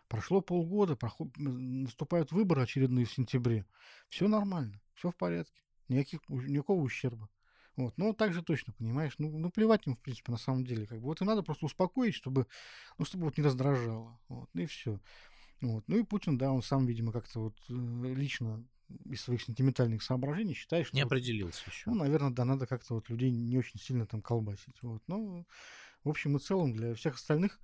Прошло полгода, проход... наступают выборы очередные в сентябре. Все нормально все в порядке, никаких, никакого ущерба. Вот. Но также точно, понимаешь, ну, ну плевать им, в принципе, на самом деле. Как бы. Вот и надо просто успокоить, чтобы, ну, чтобы вот не раздражало. Вот. Ну и все. Вот. Ну и Путин, да, он сам, видимо, как-то вот э, лично из своих сентиментальных соображений считает, что... Не определился вот, еще. Ну, наверное, да, надо как-то вот людей не очень сильно там колбасить. Вот. Но, в общем и целом, для всех остальных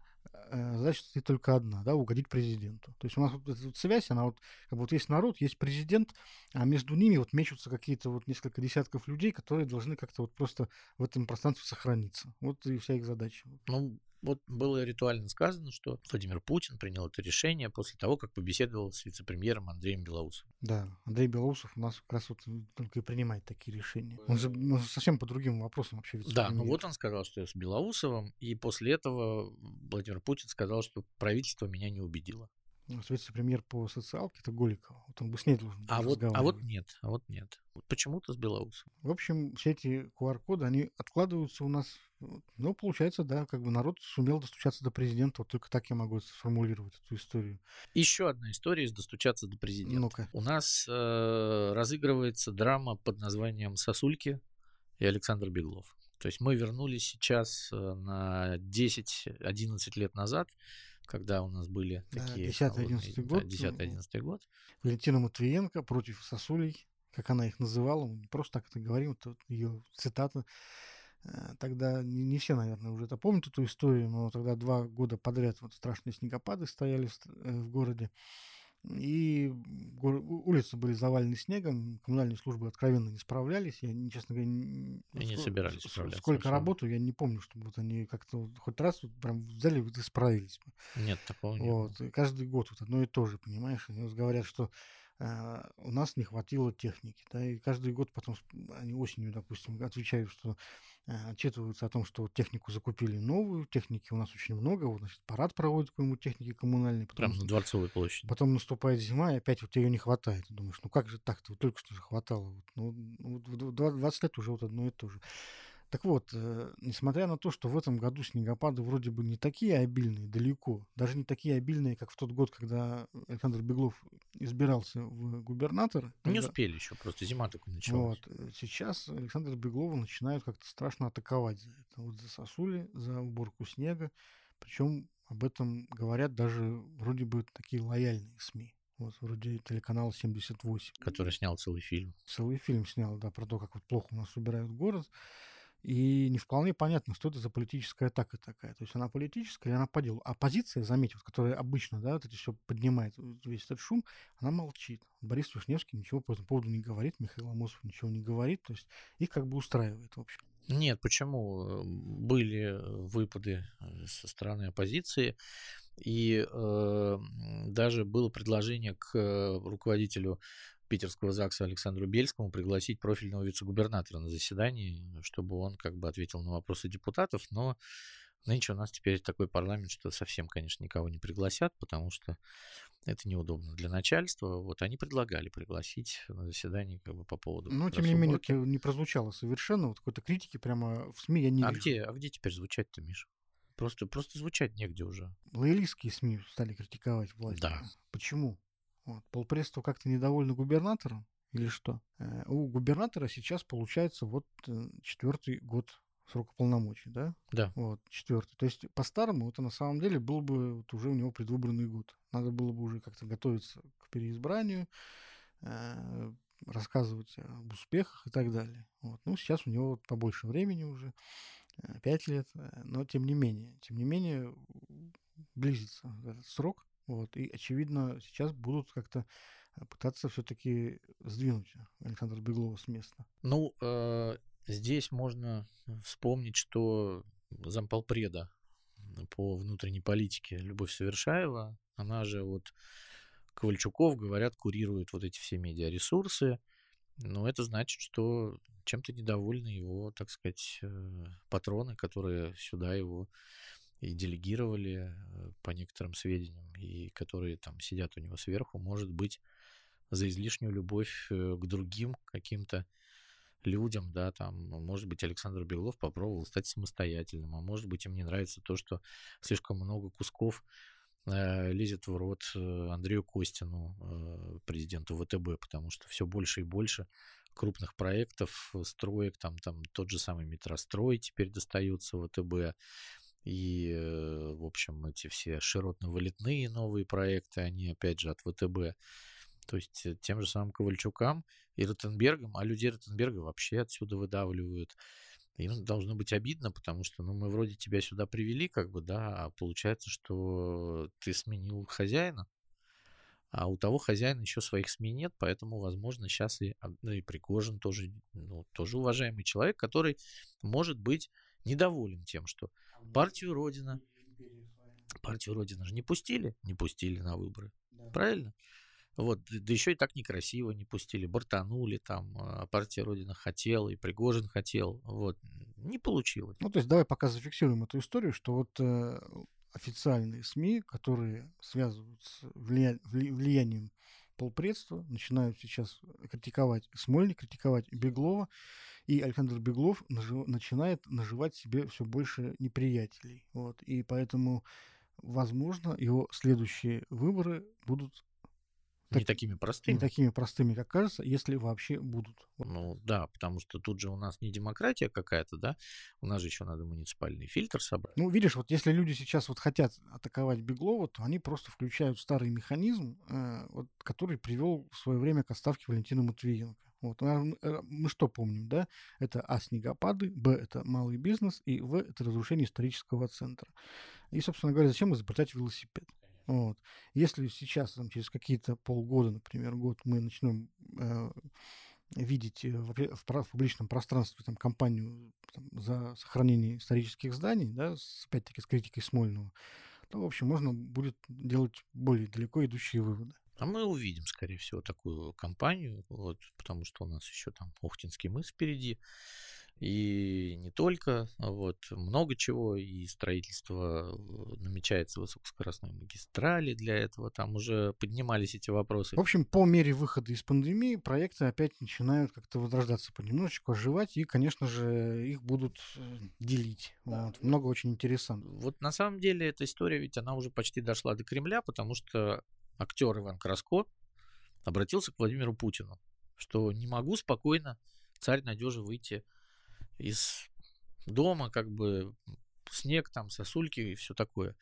Э, задача стоит только одна, да, угодить президенту. То есть у нас вот эта вот связь, она вот, как бы вот есть народ, есть президент, а между ними вот мечутся какие-то вот несколько десятков людей, которые должны как-то вот просто в этом пространстве сохраниться. Вот и вся их задача. Ну, вот было ритуально сказано, что Владимир Путин принял это решение после того, как побеседовал с вице-премьером Андреем Белоусовым. Да, Андрей Белоусов у нас как раз вот только и принимает такие решения. Он же он совсем по другим вопросам вообще Да, ну вот он сказал, что я с Белоусовым, и после этого Владимир Путин сказал, что правительство меня не убедило. Ну, вице-премьер по социалке, это Голикова. Вот он бы с ней должен а вот, а вот нет, а вот нет. Вот почему-то с Белоусом. В общем, все эти QR-коды, они откладываются у нас. Ну, получается, да, как бы народ сумел достучаться до президента. Вот только так я могу сформулировать эту историю. Еще одна история из достучаться до президента. Ну-ка. У нас э, разыгрывается драма под названием «Сосульки» и Александр Беглов. То есть мы вернулись сейчас э, на 10-11 лет назад когда у нас были такие... 10-11 год. Да, 10-11 год. Валентина Матвиенко против Сосулей, как она их называла, мы просто так это говорим, это ее цитата. Э, тогда не, не все, наверное, уже это помнят эту историю, но тогда два года подряд вот страшные снегопады стояли в, э, в городе. И улицы были завалены снегом, коммунальные службы откровенно не справлялись. Я, честно говоря, не, и не собирались справляться. Сколько работаю, я не помню, чтобы вот они как-то хоть раз вот прям взяли и справились. Нет, такого не вот. И каждый год вот одно и то же, понимаешь? Они вот говорят, что а, у нас не хватило техники. Да, и каждый год потом они осенью, допустим, отвечают, что отчитываются о том, что технику закупили новую, техники у нас очень много, вот, значит, парад проводит какой-нибудь техники коммунальной. Потом, Прямо на Дворцовой площади. Потом наступает зима, и опять вот ее не хватает. Думаешь, ну как же так-то, вот только что же хватало. Вот, ну, вот, 20 лет уже вот одно и то же. Так вот, э, несмотря на то, что в этом году снегопады вроде бы не такие обильные, далеко, даже не такие обильные, как в тот год, когда Александр Беглов избирался в губернаторы. Не когда... успели еще, просто зима только началась. Вот, э, сейчас Александр Беглова начинают как-то страшно атаковать за это. Вот за сосули, за уборку снега. Причем об этом говорят даже вроде бы такие лояльные СМИ. Вот, вроде телеканал 78. Который снял целый фильм. Целый фильм снял, да, про то, как вот плохо у нас убирают город. И не вполне понятно, что это за политическая атака такая. То есть она политическая или она по делу. Оппозиция, заметьте, которая обычно да, вот это все поднимает, весь этот шум, она молчит. Борис Вишневский ничего по этому поводу не говорит, Михаил Амосов ничего не говорит. То есть их как бы устраивает, в общем. Нет, почему? Были выпады э, со стороны оппозиции, и э, даже было предложение к э, руководителю питерского ЗАГСа Александру Бельскому пригласить профильного вице-губернатора на заседание, чтобы он как бы ответил на вопросы депутатов, но Нынче у нас теперь такой парламент, что совсем, конечно, никого не пригласят, потому что это неудобно для начальства. Вот они предлагали пригласить на заседание как бы по поводу. Но, тем не менее, не прозвучало совершенно. Вот какой-то критики прямо в СМИ я не а вижу. Где, а где теперь звучать-то, Миша? Просто, просто звучать негде уже. Лоялистские СМИ стали критиковать власть. Да. Почему? Вот. Полпредство как-то недовольно губернатором или что? Э, у губернатора сейчас получается вот э, четвертый год срока полномочий, да? Да. Вот, четвертый. То есть по-старому это на самом деле был бы вот уже у него предвыборный год. Надо было бы уже как-то готовиться к переизбранию, э, рассказывать об успехах и так далее. Вот. Ну, сейчас у него побольше времени уже, пять лет, но тем не менее, тем не менее близится этот срок, вот, и, очевидно, сейчас будут как-то пытаться все-таки сдвинуть Александра Беглова с места. Ну, э, Здесь можно вспомнить, что замполпреда по внутренней политике Любовь Совершаева, она же вот Ковальчуков, говорят, курирует вот эти все медиаресурсы. Но это значит, что чем-то недовольны его, так сказать, э, патроны, которые сюда его и делегировали э, по некоторым сведениям, и которые там сидят у него сверху, может быть, за излишнюю любовь э, к другим каким-то людям, да, там, может быть, Александр Белов попробовал стать самостоятельным, а может быть, им не нравится то, что слишком много кусков э, лезет в рот э, Андрею Костину, э, президенту ВТБ, потому что все больше и больше крупных проектов, строек, там, там тот же самый метрострой теперь достается ВТБ, и, э, в общем, эти все широтно-вылетные новые проекты, они, опять же, от ВТБ. То есть э, тем же самым Ковальчукам и Ротенбергам, а людей Ротенберга вообще отсюда выдавливают. Им должно быть обидно, потому что, ну, мы вроде тебя сюда привели, как бы, да, а получается, что ты сменил хозяина, а у того хозяина еще своих СМИ нет, поэтому, возможно, сейчас и, ну, и Пригожин тоже, ну, тоже уважаемый человек, который может быть недоволен тем, что партию Родина, партию Родина же не пустили, не пустили на выборы, да. правильно? Вот, да еще и так некрасиво не пустили, бортанули там, а партия Родина хотела, и Пригожин хотел, вот, не получилось. Ну, то есть давай пока зафиксируем эту историю, что вот э, официальные СМИ, которые связываются влия... влиянием полпредства, начинают сейчас критиковать Смольник, критиковать Беглова, и Александр Беглов нажив... начинает наживать себе все больше неприятелей. Вот, и поэтому, возможно, его следующие выборы будут так, не такими простыми. Не такими простыми, как кажется, если вообще будут. Ну да, потому что тут же у нас не демократия какая-то, да, у нас же еще надо муниципальный фильтр собрать. Ну, видишь, вот если люди сейчас вот хотят атаковать Беглова, то они просто включают старый механизм, э, вот, который привел в свое время к отставке Валентина Матвиенко. Вот. Мы э, что помним, да? Это А снегопады, Б это малый бизнес, и В это разрушение исторического центра. И, собственно говоря, зачем изобретать велосипед? Вот. Если сейчас, там, через какие-то полгода, например, год, мы начнем э, видеть э, в, в, в публичном пространстве там, кампанию там, за сохранение исторических зданий, да, с, опять-таки с критикой Смольного, то, в общем, можно будет делать более далеко идущие выводы. А мы увидим, скорее всего, такую кампанию, вот, потому что у нас еще там Охтинский мыс впереди, и не только, вот, много чего, и строительство э, намечается высокоскоростной магистрали для этого, там уже поднимались эти вопросы. В общем, по мере выхода из пандемии проекты опять начинают как-то возрождаться понемножечку, оживать, и, конечно же, их будут э, делить. Да. Вот. Много очень интересно. Вот на самом деле эта история ведь она уже почти дошла до Кремля, потому что актер Иван Краско обратился к Владимиру Путину, что не могу спокойно царь надежи выйти из дома, как бы снег, там, сосульки и все такое.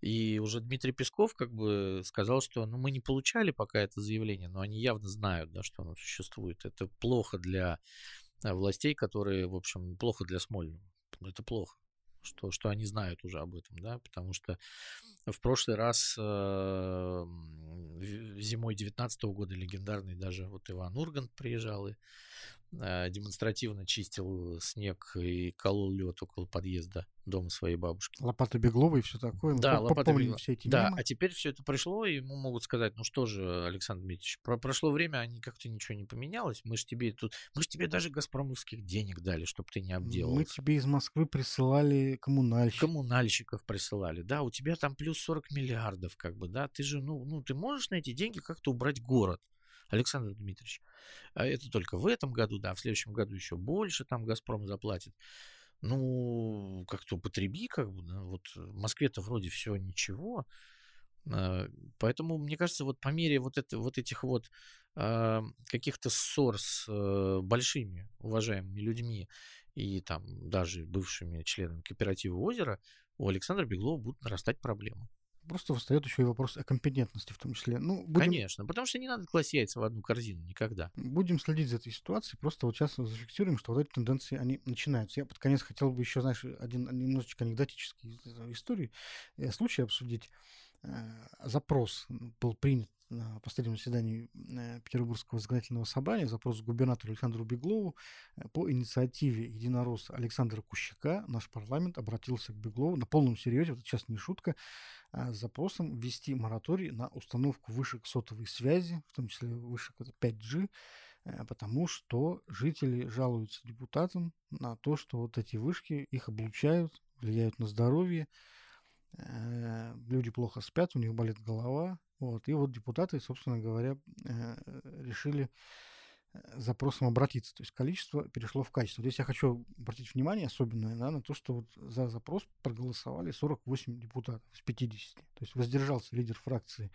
И уже Дмитрий Песков как бы сказал, что ну, мы не получали пока это заявление, но они явно знают, да, что оно существует. Это плохо для э, властей, которые, в общем, плохо для Смольного. Это плохо, что, что они знают уже об этом, да, потому что в прошлый раз э, зимой 19 года легендарный даже вот Иван Ургант приезжал и демонстративно чистил снег и колол лед около подъезда дома своей бабушки. Лопата Беглова и все такое. да, Лопата Беглова. все эти Да, мемы. а теперь все это пришло, и ему могут сказать, ну что же, Александр Дмитриевич, про прошло время, они как-то ничего не поменялось. Мы же тебе тут, мы же тебе даже газпромовских денег дали, чтобы ты не обделал. Мы тебе из Москвы присылали коммунальщиков. Коммунальщиков присылали, да, у тебя там плюс 40 миллиардов, как бы, да, ты же, ну, ну ты можешь на эти деньги как-то убрать город. Александр Дмитриевич. А это только в этом году, да, в следующем году еще больше там «Газпром» заплатит. Ну, как-то употреби, как бы, да, вот в Москве-то вроде все ничего. А, поэтому, мне кажется, вот по мере вот, это, вот этих вот а, каких-то ссор с э, большими уважаемыми людьми и там даже бывшими членами кооператива «Озеро», у Александра Беглова будут нарастать проблемы. Просто встает еще и вопрос о компетентности в том числе. Ну, будем... Конечно, потому что не надо класть яйца в одну корзину никогда. Будем следить за этой ситуацией. Просто вот сейчас зафиксируем, что вот эти тенденции, они начинаются. Я под конец хотел бы еще, знаешь, один немножечко анекдотический истории, э, случай обсудить. Э, запрос был принят на последнем заседании э, Петербургского законодательного собрания, запрос губернатору Александру Беглову э, по инициативе единоросса Александра Кущака наш парламент обратился к Беглову на полном серьезе, вот сейчас не шутка, с запросом ввести мораторий на установку вышек сотовой связи, в том числе вышек 5G, потому что жители жалуются депутатам на то, что вот эти вышки их облучают, влияют на здоровье, Э, люди плохо спят, у них болит голова. Вот. И вот депутаты, собственно говоря, э, решили э, запросом обратиться. То есть количество перешло в качество. Здесь я хочу обратить внимание особенно да, на то, что вот за запрос проголосовали 48 депутатов из 50. То есть воздержался лидер фракции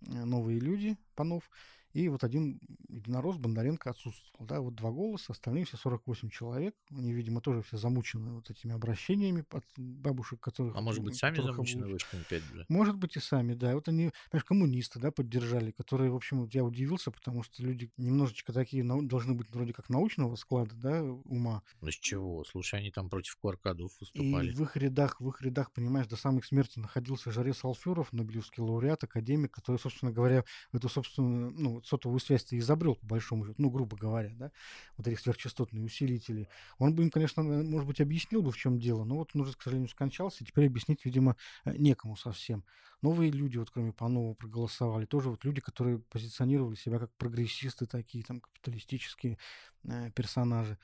«Новые люди» Панов и вот один единорос Бондаренко отсутствовал. Да, вот два голоса, остальные все 48 человек. Они, видимо, тоже все замучены вот этими обращениями от бабушек, которых... А может быть, сами замучены вышками 5G? Может быть, и сами, да. Вот они, понимаешь, коммунисты, да, поддержали, которые, в общем, я удивился, потому что люди немножечко такие должны быть вроде как научного склада, да, ума. Ну с чего? Слушай, они там против QR-кодов выступали. И в их рядах, в их рядах, понимаешь, до самой смерти находился Жарес Алферов, Нобелевский лауреат, академик, который, собственно говоря, эту, собственно, ну, сотовую связь изобрел, по большому счету, ну, грубо говоря, да, вот эти сверхчастотные усилители. Он бы им, конечно, может быть, объяснил бы, в чем дело, но вот он уже, к сожалению, скончался, и теперь объяснить, видимо, э, некому совсем. Новые люди, вот кроме Панова, проголосовали, тоже вот люди, которые позиционировали себя как прогрессисты такие, там, капиталистические э, персонажи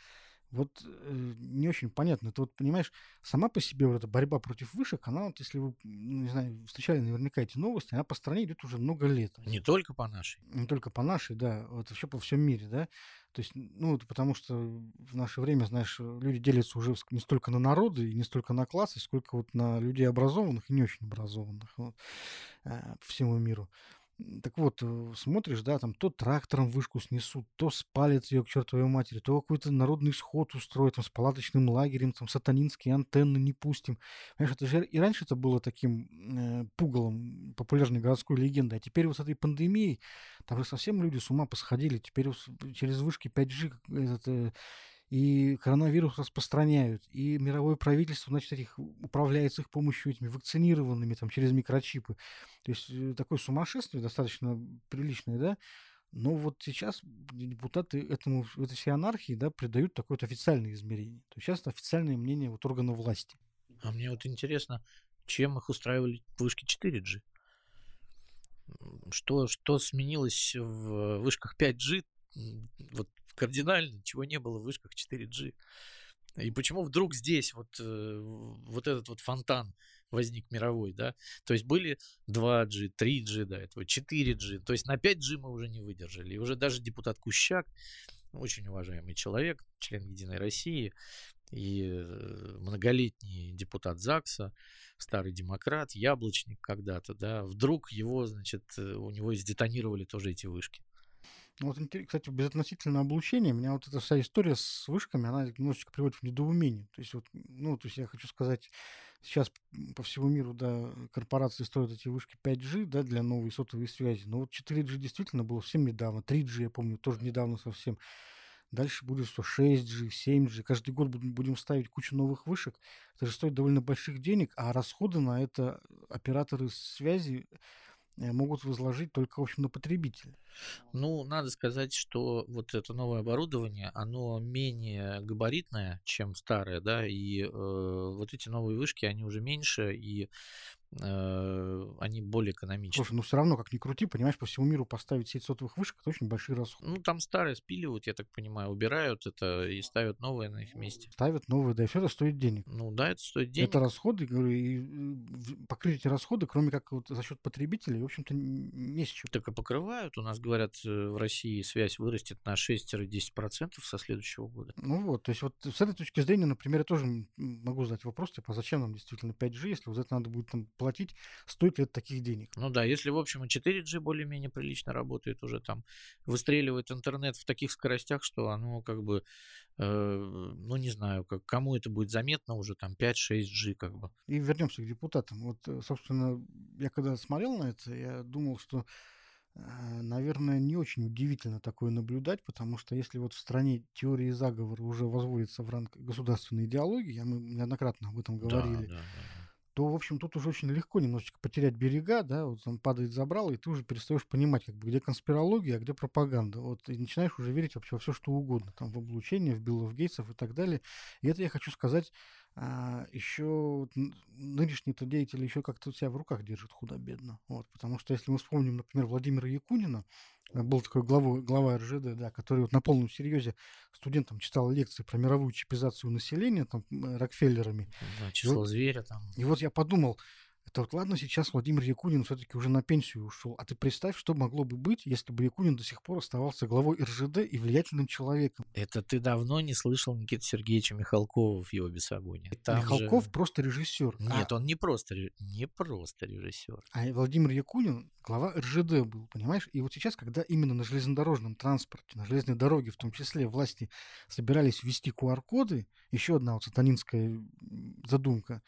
вот э, не очень понятно. Это вот, понимаешь, сама по себе вот эта борьба против вышек, она вот, если вы, ну, не знаю, встречали наверняка эти новости, она по стране идет уже много лет. Не только по нашей. Не только по нашей, да, вот вообще по всем мире, да. То есть, ну, это потому что в наше время, знаешь, люди делятся уже не столько на народы и не столько на классы, сколько вот на людей образованных и не очень образованных вот, э, по всему миру. Так вот, э, смотришь, да, там то трактором вышку снесут, то спалят ее к чертовой матери, то какой-то народный сход устроят там, с палаточным лагерем, там сатанинские антенны не пустим. Понимаешь, это же и раньше это было таким э, пугалом популярной городской легенды, а теперь вот с этой пандемией, там же совсем люди с ума посходили, теперь через вышки 5G этот, э, и коронавирус распространяют, и мировое правительство, значит, их управляет с их помощью этими вакцинированными там через микрочипы. То есть э, такое сумасшествие достаточно приличное, да, но вот сейчас депутаты этому, этой всей анархии, да, придают такое вот официальное измерение. То есть сейчас это официальное мнение вот органов власти. А мне вот интересно, чем их устраивали вышки 4G? Что, что сменилось в вышках 5G? Вот кардинально, чего не было в вышках 4G. И почему вдруг здесь вот, э, вот этот вот фонтан возник мировой, да? То есть были 2G, 3G до этого, 4G. То есть на 5G мы уже не выдержали. И уже даже депутат Кущак, очень уважаемый человек, член Единой России и э, многолетний депутат ЗАГСа, старый демократ, яблочник когда-то, да, вдруг его, значит, э, у него сдетонировали тоже эти вышки. Ну, вот, кстати, безотносительно облучения, меня вот эта вся история с вышками, она немножечко приводит в недоумение. То есть, вот, ну, то есть я хочу сказать, сейчас по всему миру, да, корпорации строят эти вышки 5G, да, для новой сотовой связи. Но вот 4G действительно было совсем недавно. 3G, я помню, тоже недавно совсем. Дальше будет что 6G, 7G. Каждый год будем ставить кучу новых вышек. Это же стоит довольно больших денег, а расходы на это операторы связи могут возложить только, в общем, на потребителя. Ну, надо сказать, что вот это новое оборудование, оно менее габаритное, чем старое, да, и э, вот эти новые вышки, они уже меньше, и Э, они более экономичны. Слушай, ну все равно, как ни крути, понимаешь, по всему миру поставить сеть сотовых вышек, это очень большие расходы. Ну, там старые спиливают, я так понимаю, убирают это и ставят новые на их месте. Ставят новые, да, и все это стоит денег. Ну да, это стоит денег. Это расходы, говорю, и покрыть эти расходы, кроме как вот за счет потребителей, в общем-то, не с чем. Так и покрывают. У нас, говорят, э, в России связь вырастет на 6-10% со следующего года. Ну вот, то есть вот с этой точки зрения, например, я тоже могу задать вопрос, типа, а зачем нам действительно 5G, если вот это надо будет там платить, стоит ли это таких денег. Ну да, если, в общем, и 4G более-менее прилично работает уже там, выстреливает интернет в таких скоростях, что оно как бы, э, ну не знаю, как, кому это будет заметно уже там 5-6G как бы. И вернемся к депутатам. Вот, э, собственно, я когда смотрел на это, я думал, что э, наверное, не очень удивительно такое наблюдать, потому что если вот в стране теории заговора уже возводится в ранг государственной идеологии, а мы неоднократно об этом говорили, да, да, да то, в общем, тут уже очень легко немножечко потерять берега, да, вот он падает забрал, и ты уже перестаешь понимать, как бы, где конспирология, а где пропаганда. Вот, и начинаешь уже верить вообще во все, что угодно, там, в облучение, в Биллов Гейтсов и так далее. И это я хочу сказать, а, еще нынешние-то деятели еще как-то себя в руках держат худо-бедно. Вот, потому что если мы вспомним, например, Владимира Якунина, Э, был такой глава, глава РЖД, да, который вот на полном серьезе студентам читал лекции про мировую чипизацию населения, там, Рокфеллерами. Да, число вот, зверя там. И вот я подумал, это вот ладно, сейчас Владимир Якунин все-таки уже на пенсию ушел. А ты представь, что могло бы быть, если бы Якунин до сих пор оставался главой РЖД и влиятельным человеком. Это ты давно не слышал Никиты Сергеевича Михалкова в его бесогоне. Там Михалков же... просто режиссер. Нет, а... он не просто, не просто режиссер. А Владимир Якунин глава РЖД был, понимаешь? И вот сейчас, когда именно на железнодорожном транспорте, на железной дороге в том числе власти собирались ввести QR-коды, еще одна вот сатанинская задумка,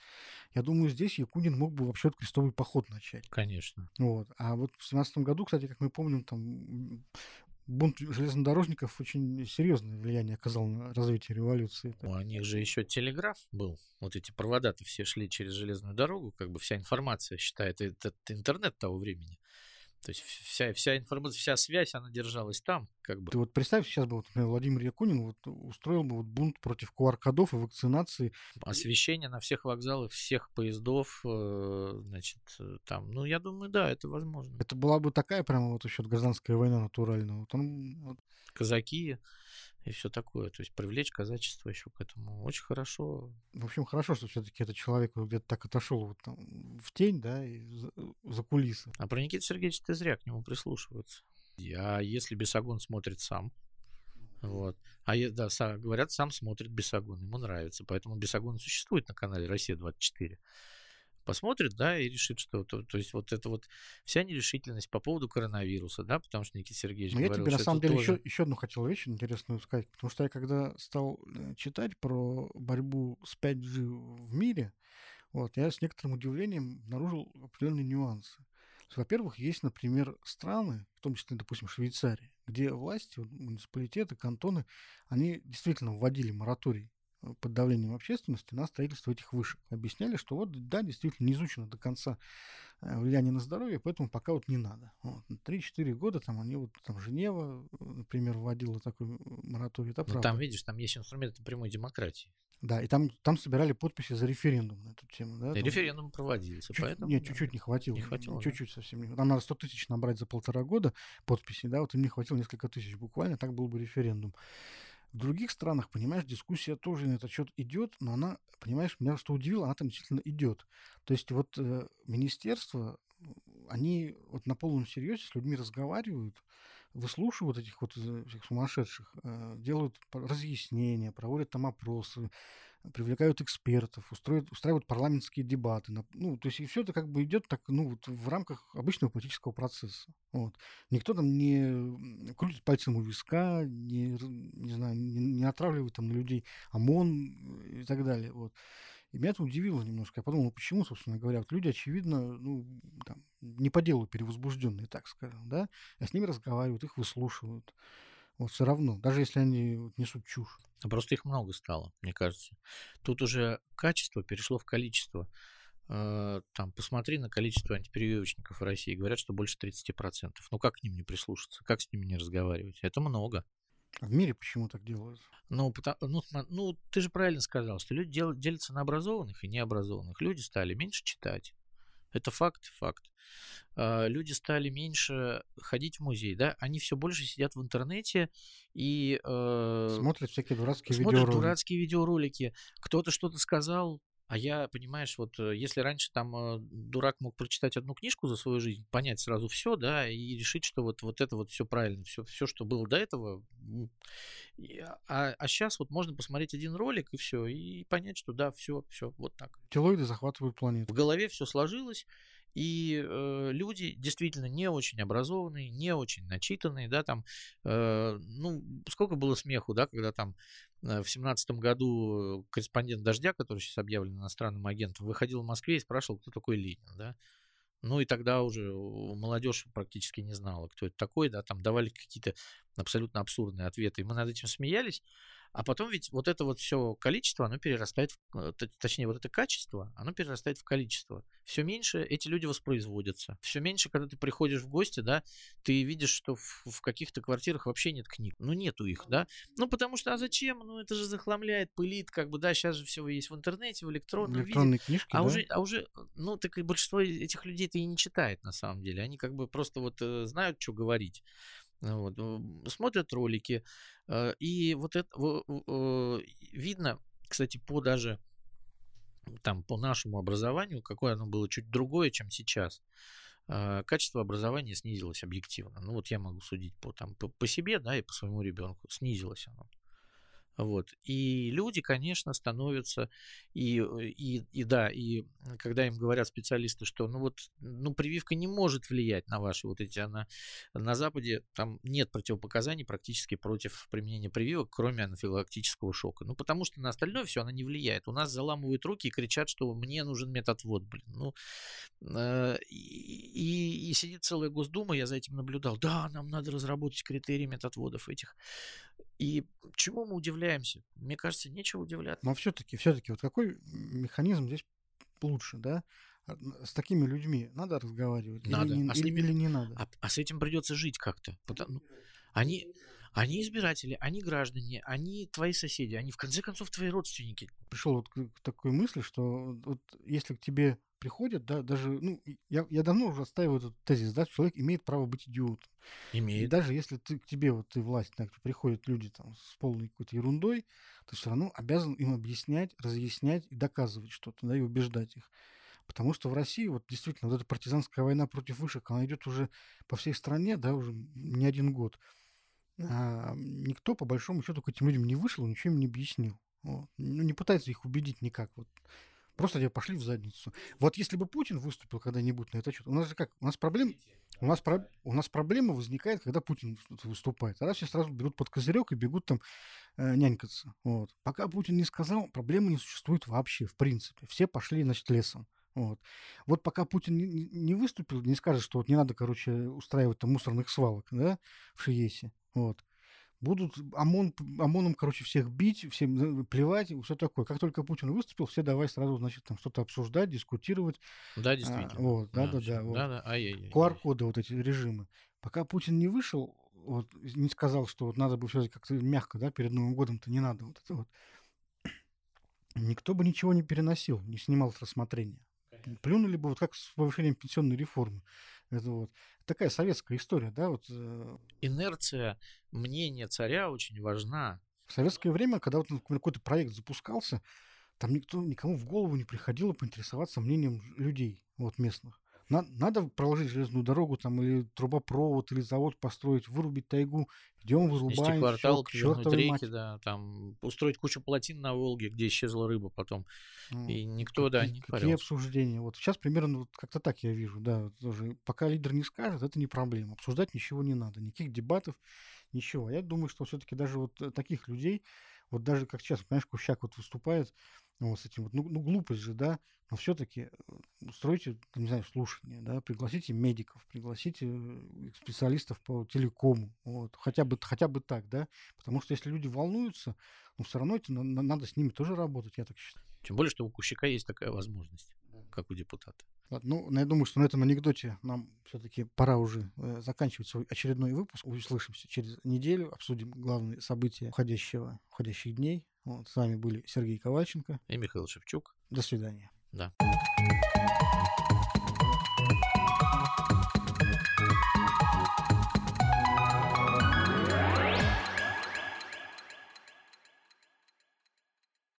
я думаю, здесь Якунин мог бы вообще крестовый поход начать. Конечно. Вот. А вот в семнадцатом году, кстати, как мы помним, там бунт железнодорожников очень серьезное влияние оказал на развитие революции. У них же еще телеграф был. Вот эти провода-то все шли через железную дорогу, как бы вся информация считает, это интернет того времени. То есть вся, вся информация, вся связь, она держалась там, как бы. Ты вот представь, сейчас бы, вот, например, Владимир Якунин вот устроил бы вот бунт против QR-кодов и вакцинации. Освещение на всех вокзалах, всех поездов, э, значит, э, там, ну, я думаю, да, это возможно. Это была бы такая прямо вот еще гражданская война натуральная. Вот он, вот. Казаки, и все такое. То есть привлечь казачество еще к этому очень хорошо. В общем, хорошо, что все-таки этот человек где-то так отошел вот там в тень, да, и за, за кулисы. А про Никита Сергеевича ты зря к нему прислушиваются. А если Бесогон смотрит сам, вот. А да, говорят, сам смотрит Бесогон, ему нравится. Поэтому Бесогон существует на канале Россия 24 посмотрит, да, и решит, что то, то есть вот это вот вся нерешительность по поводу коронавируса, да, потому что Никита Сергеевич Но говорил, я тебе на самом деле тоже... еще, еще одну хотел вещь интересную сказать, потому что я когда стал э, читать про борьбу с 5G в мире, вот, я с некоторым удивлением обнаружил определенные нюансы. Во-первых, есть, например, страны, в том числе, допустим, Швейцария, где власти, муниципалитеты, кантоны, они действительно вводили мораторий под давлением общественности на строительство этих вышек. Объясняли, что вот, да, действительно, не изучено до конца э, влияние на здоровье, поэтому пока вот не надо. Вот. 3-4 года там они вот, там Женева, например, вводила такой мораторий. Это ну, там, видишь, там есть инструменты прямой демократии. Да, и там, там собирали подписи за референдум на эту тему. Да? И референдум проводился, чуть, поэтому... Нет, чуть-чуть не хватило. Не хватило, Чуть-чуть да? совсем не Нам надо 100 тысяч набрать за полтора года подписей, да, вот им не хватило несколько тысяч буквально, так был бы референдум. В других странах, понимаешь, дискуссия тоже на этот счет идет, но она, понимаешь, меня что удивило, она там действительно идет. То есть вот э, министерства, они вот на полном серьезе с людьми разговаривают, выслушивают этих вот э, всех сумасшедших, э, делают разъяснения, проводят там опросы, привлекают экспертов, устроят, устраивают парламентские дебаты. Ну, то есть и все это как бы идет так, ну, вот в рамках обычного политического процесса. Вот. Никто там не крутит пальцем у виска, не, не знаю, не, не отравливает там на людей ОМОН и так далее. Вот. И меня это удивило немножко. Я подумал, ну, почему, собственно говоря, вот люди, очевидно, ну, там, не по делу перевозбужденные, так скажем, да, а с ними разговаривают, их выслушивают. Вот все равно, даже если они несут чушь. Просто их много стало, мне кажется. Тут уже качество перешло в количество. э, там, посмотри на количество антипрививочников в России. Говорят, что больше 30%. Ну, как к ним не прислушаться? Как с ними не разговаривать? Это много. А в мире почему так делают? Ну, потому, ну, ну, ты же правильно сказал, что люди дел, делятся на образованных и необразованных. Люди стали меньше читать. Это факт, факт. А, люди стали меньше ходить в музей, да, они все больше сидят в интернете и э, смотрят всякие дурацкие смотрят видеоролики. дурацкие видеоролики. Кто-то что-то сказал, а я, понимаешь, вот э, если раньше там э, дурак мог прочитать одну книжку за свою жизнь, понять сразу все, да, и решить, что вот, вот это вот все правильно, все, все, что было до этого. А, а сейчас вот можно посмотреть один ролик и все, и понять, что да, все, все, вот так. Телоиды захватывают планету. В голове все сложилось, и э, люди действительно не очень образованные, не очень начитанные, да, там, э, ну, сколько было смеху, да, когда там в семнадцатом году корреспондент «Дождя», который сейчас объявлен иностранным агентом, выходил в Москве и спрашивал, кто такой Ленин, да. Ну и тогда уже молодежь практически не знала, кто это такой, да, там давали какие-то абсолютно абсурдные ответы, и мы над этим смеялись, а потом ведь вот это вот все количество, оно перерастает, в, э, точнее, вот это качество, оно перерастает в количество. Все меньше эти люди воспроизводятся. Все меньше, когда ты приходишь в гости, да, ты видишь, что в, в каких-то квартирах вообще нет книг. Ну, нету их, да. Ну, потому что, а зачем? Ну, это же захламляет, пылит, как бы, да, сейчас же все есть в интернете, в электронном Электронные виде. книжки, а да? уже, а уже, ну, так и большинство этих людей-то и не читает, на самом деле. Они как бы просто вот э, знают, что говорить. Вот, смотрят ролики, э, и вот это видно, кстати, по даже там по нашему образованию, какое оно было чуть другое, чем сейчас. Э, качество образования снизилось объективно. Ну вот я могу судить по, там, по, по себе, да, и по своему ребенку. Снизилось оно. Вот. И люди, конечно, становятся, и, и, и да, и когда им говорят специалисты, что ну вот, ну прививка не может влиять на ваши вот эти, она, на Западе там нет противопоказаний практически против применения прививок, кроме анафилактического шока. Ну потому что на остальное все она не влияет. У нас заламывают руки и кричат, что мне нужен методвод, блин. Ну, э, и, и сидит целая Госдума, я за этим наблюдал. Да, нам надо разработать критерии методводов этих. И чему мы удивляемся? Мне кажется, нечего удивляться. Но все-таки, все-таки, вот какой механизм здесь лучше, да? С такими людьми надо разговаривать надо. Или, не, а или, ними, или не надо? А, а с этим придется жить как-то. Потому, они, они избиратели, они граждане, они твои соседи, они в конце концов твои родственники. Пришел вот к такой мысли, что вот если к тебе приходят, да, даже, ну, я, я давно уже отстаиваю этот тезис, да, человек имеет право быть идиотом. Имеет. И даже если ты, к тебе, вот ты власть, так, приходят люди там с полной какой-то ерундой, ты все равно обязан им объяснять, разъяснять и доказывать что-то, да, и убеждать их. Потому что в России вот действительно вот эта партизанская война против вышек, она идет уже по всей стране, да, уже не один год. А никто, по большому счету, к этим людям не вышел, ничего им не объяснил. Вот. Ну, не пытается их убедить никак. Вот. Просто тебе пошли в задницу. Вот если бы Путин выступил когда-нибудь на это счет, у нас же как, у нас проблем, у нас, про, у нас проблема возникает, когда Путин выступает. А раз все сразу берут под козырек и бегут там э, нянькаться. Вот. Пока Путин не сказал, проблемы не существует вообще, в принципе. Все пошли, значит, лесом. Вот. вот пока Путин не, не выступил, не скажет, что вот не надо, короче, устраивать там мусорных свалок, да, в Шиесе. Вот будут ОМОН, ОМОНом, короче, всех бить, всем плевать, все такое. Как только Путин выступил, все давай сразу, значит, там что-то обсуждать, дискутировать. Да, а, действительно. А, вот, да, да, да. Вот. да, да. Ай-яй-яй. QR-коды, вот эти режимы. Пока Путин не вышел, вот, не сказал, что вот надо бы все как-то мягко, да, перед Новым годом-то не надо вот это вот. Никто бы ничего не переносил, не снимал с рассмотрения. Плюнули бы вот как с повышением пенсионной реформы. Это вот такая советская история, да, вот. Э, Инерция мнения царя очень важна. В советское время, когда вот какой-то проект запускался, там никто, никому в голову не приходило поинтересоваться мнением людей, вот местных. Надо проложить железную дорогу там или трубопровод, или завод построить, вырубить тайгу, идем вырубаем. Квартал, всё, к реки, мать. да, там устроить кучу плотин на Волге, где исчезла рыба потом. Ну, и никто, какие, да, не Какие парился. обсуждения? Вот сейчас примерно вот как-то так я вижу, да, тоже. Пока лидер не скажет, это не проблема. Обсуждать ничего не надо, никаких дебатов, ничего. Я думаю, что все-таки даже вот э, таких людей, вот даже как сейчас, понимаешь, Кущак вот выступает, вот с этим вот, ну, ну глупость же, да, но все-таки э, устройте, не знаю, слушание, да, пригласите медиков, пригласите э, специалистов по телекому, вот, хотя бы, хотя бы так, да, потому что если люди волнуются, ну, все равно это, надо с ними тоже работать, я так считаю. Тем более, что у Кущака есть такая возможность. как у депутата. Ладно, ну, я думаю, что на этом анекдоте нам все-таки пора уже э, заканчивать свой очередной выпуск. Услышимся через неделю, обсудим главные события входящего, входящих дней. Вот, с вами были Сергей Ковальченко и Михаил Шевчук. До свидания. Да.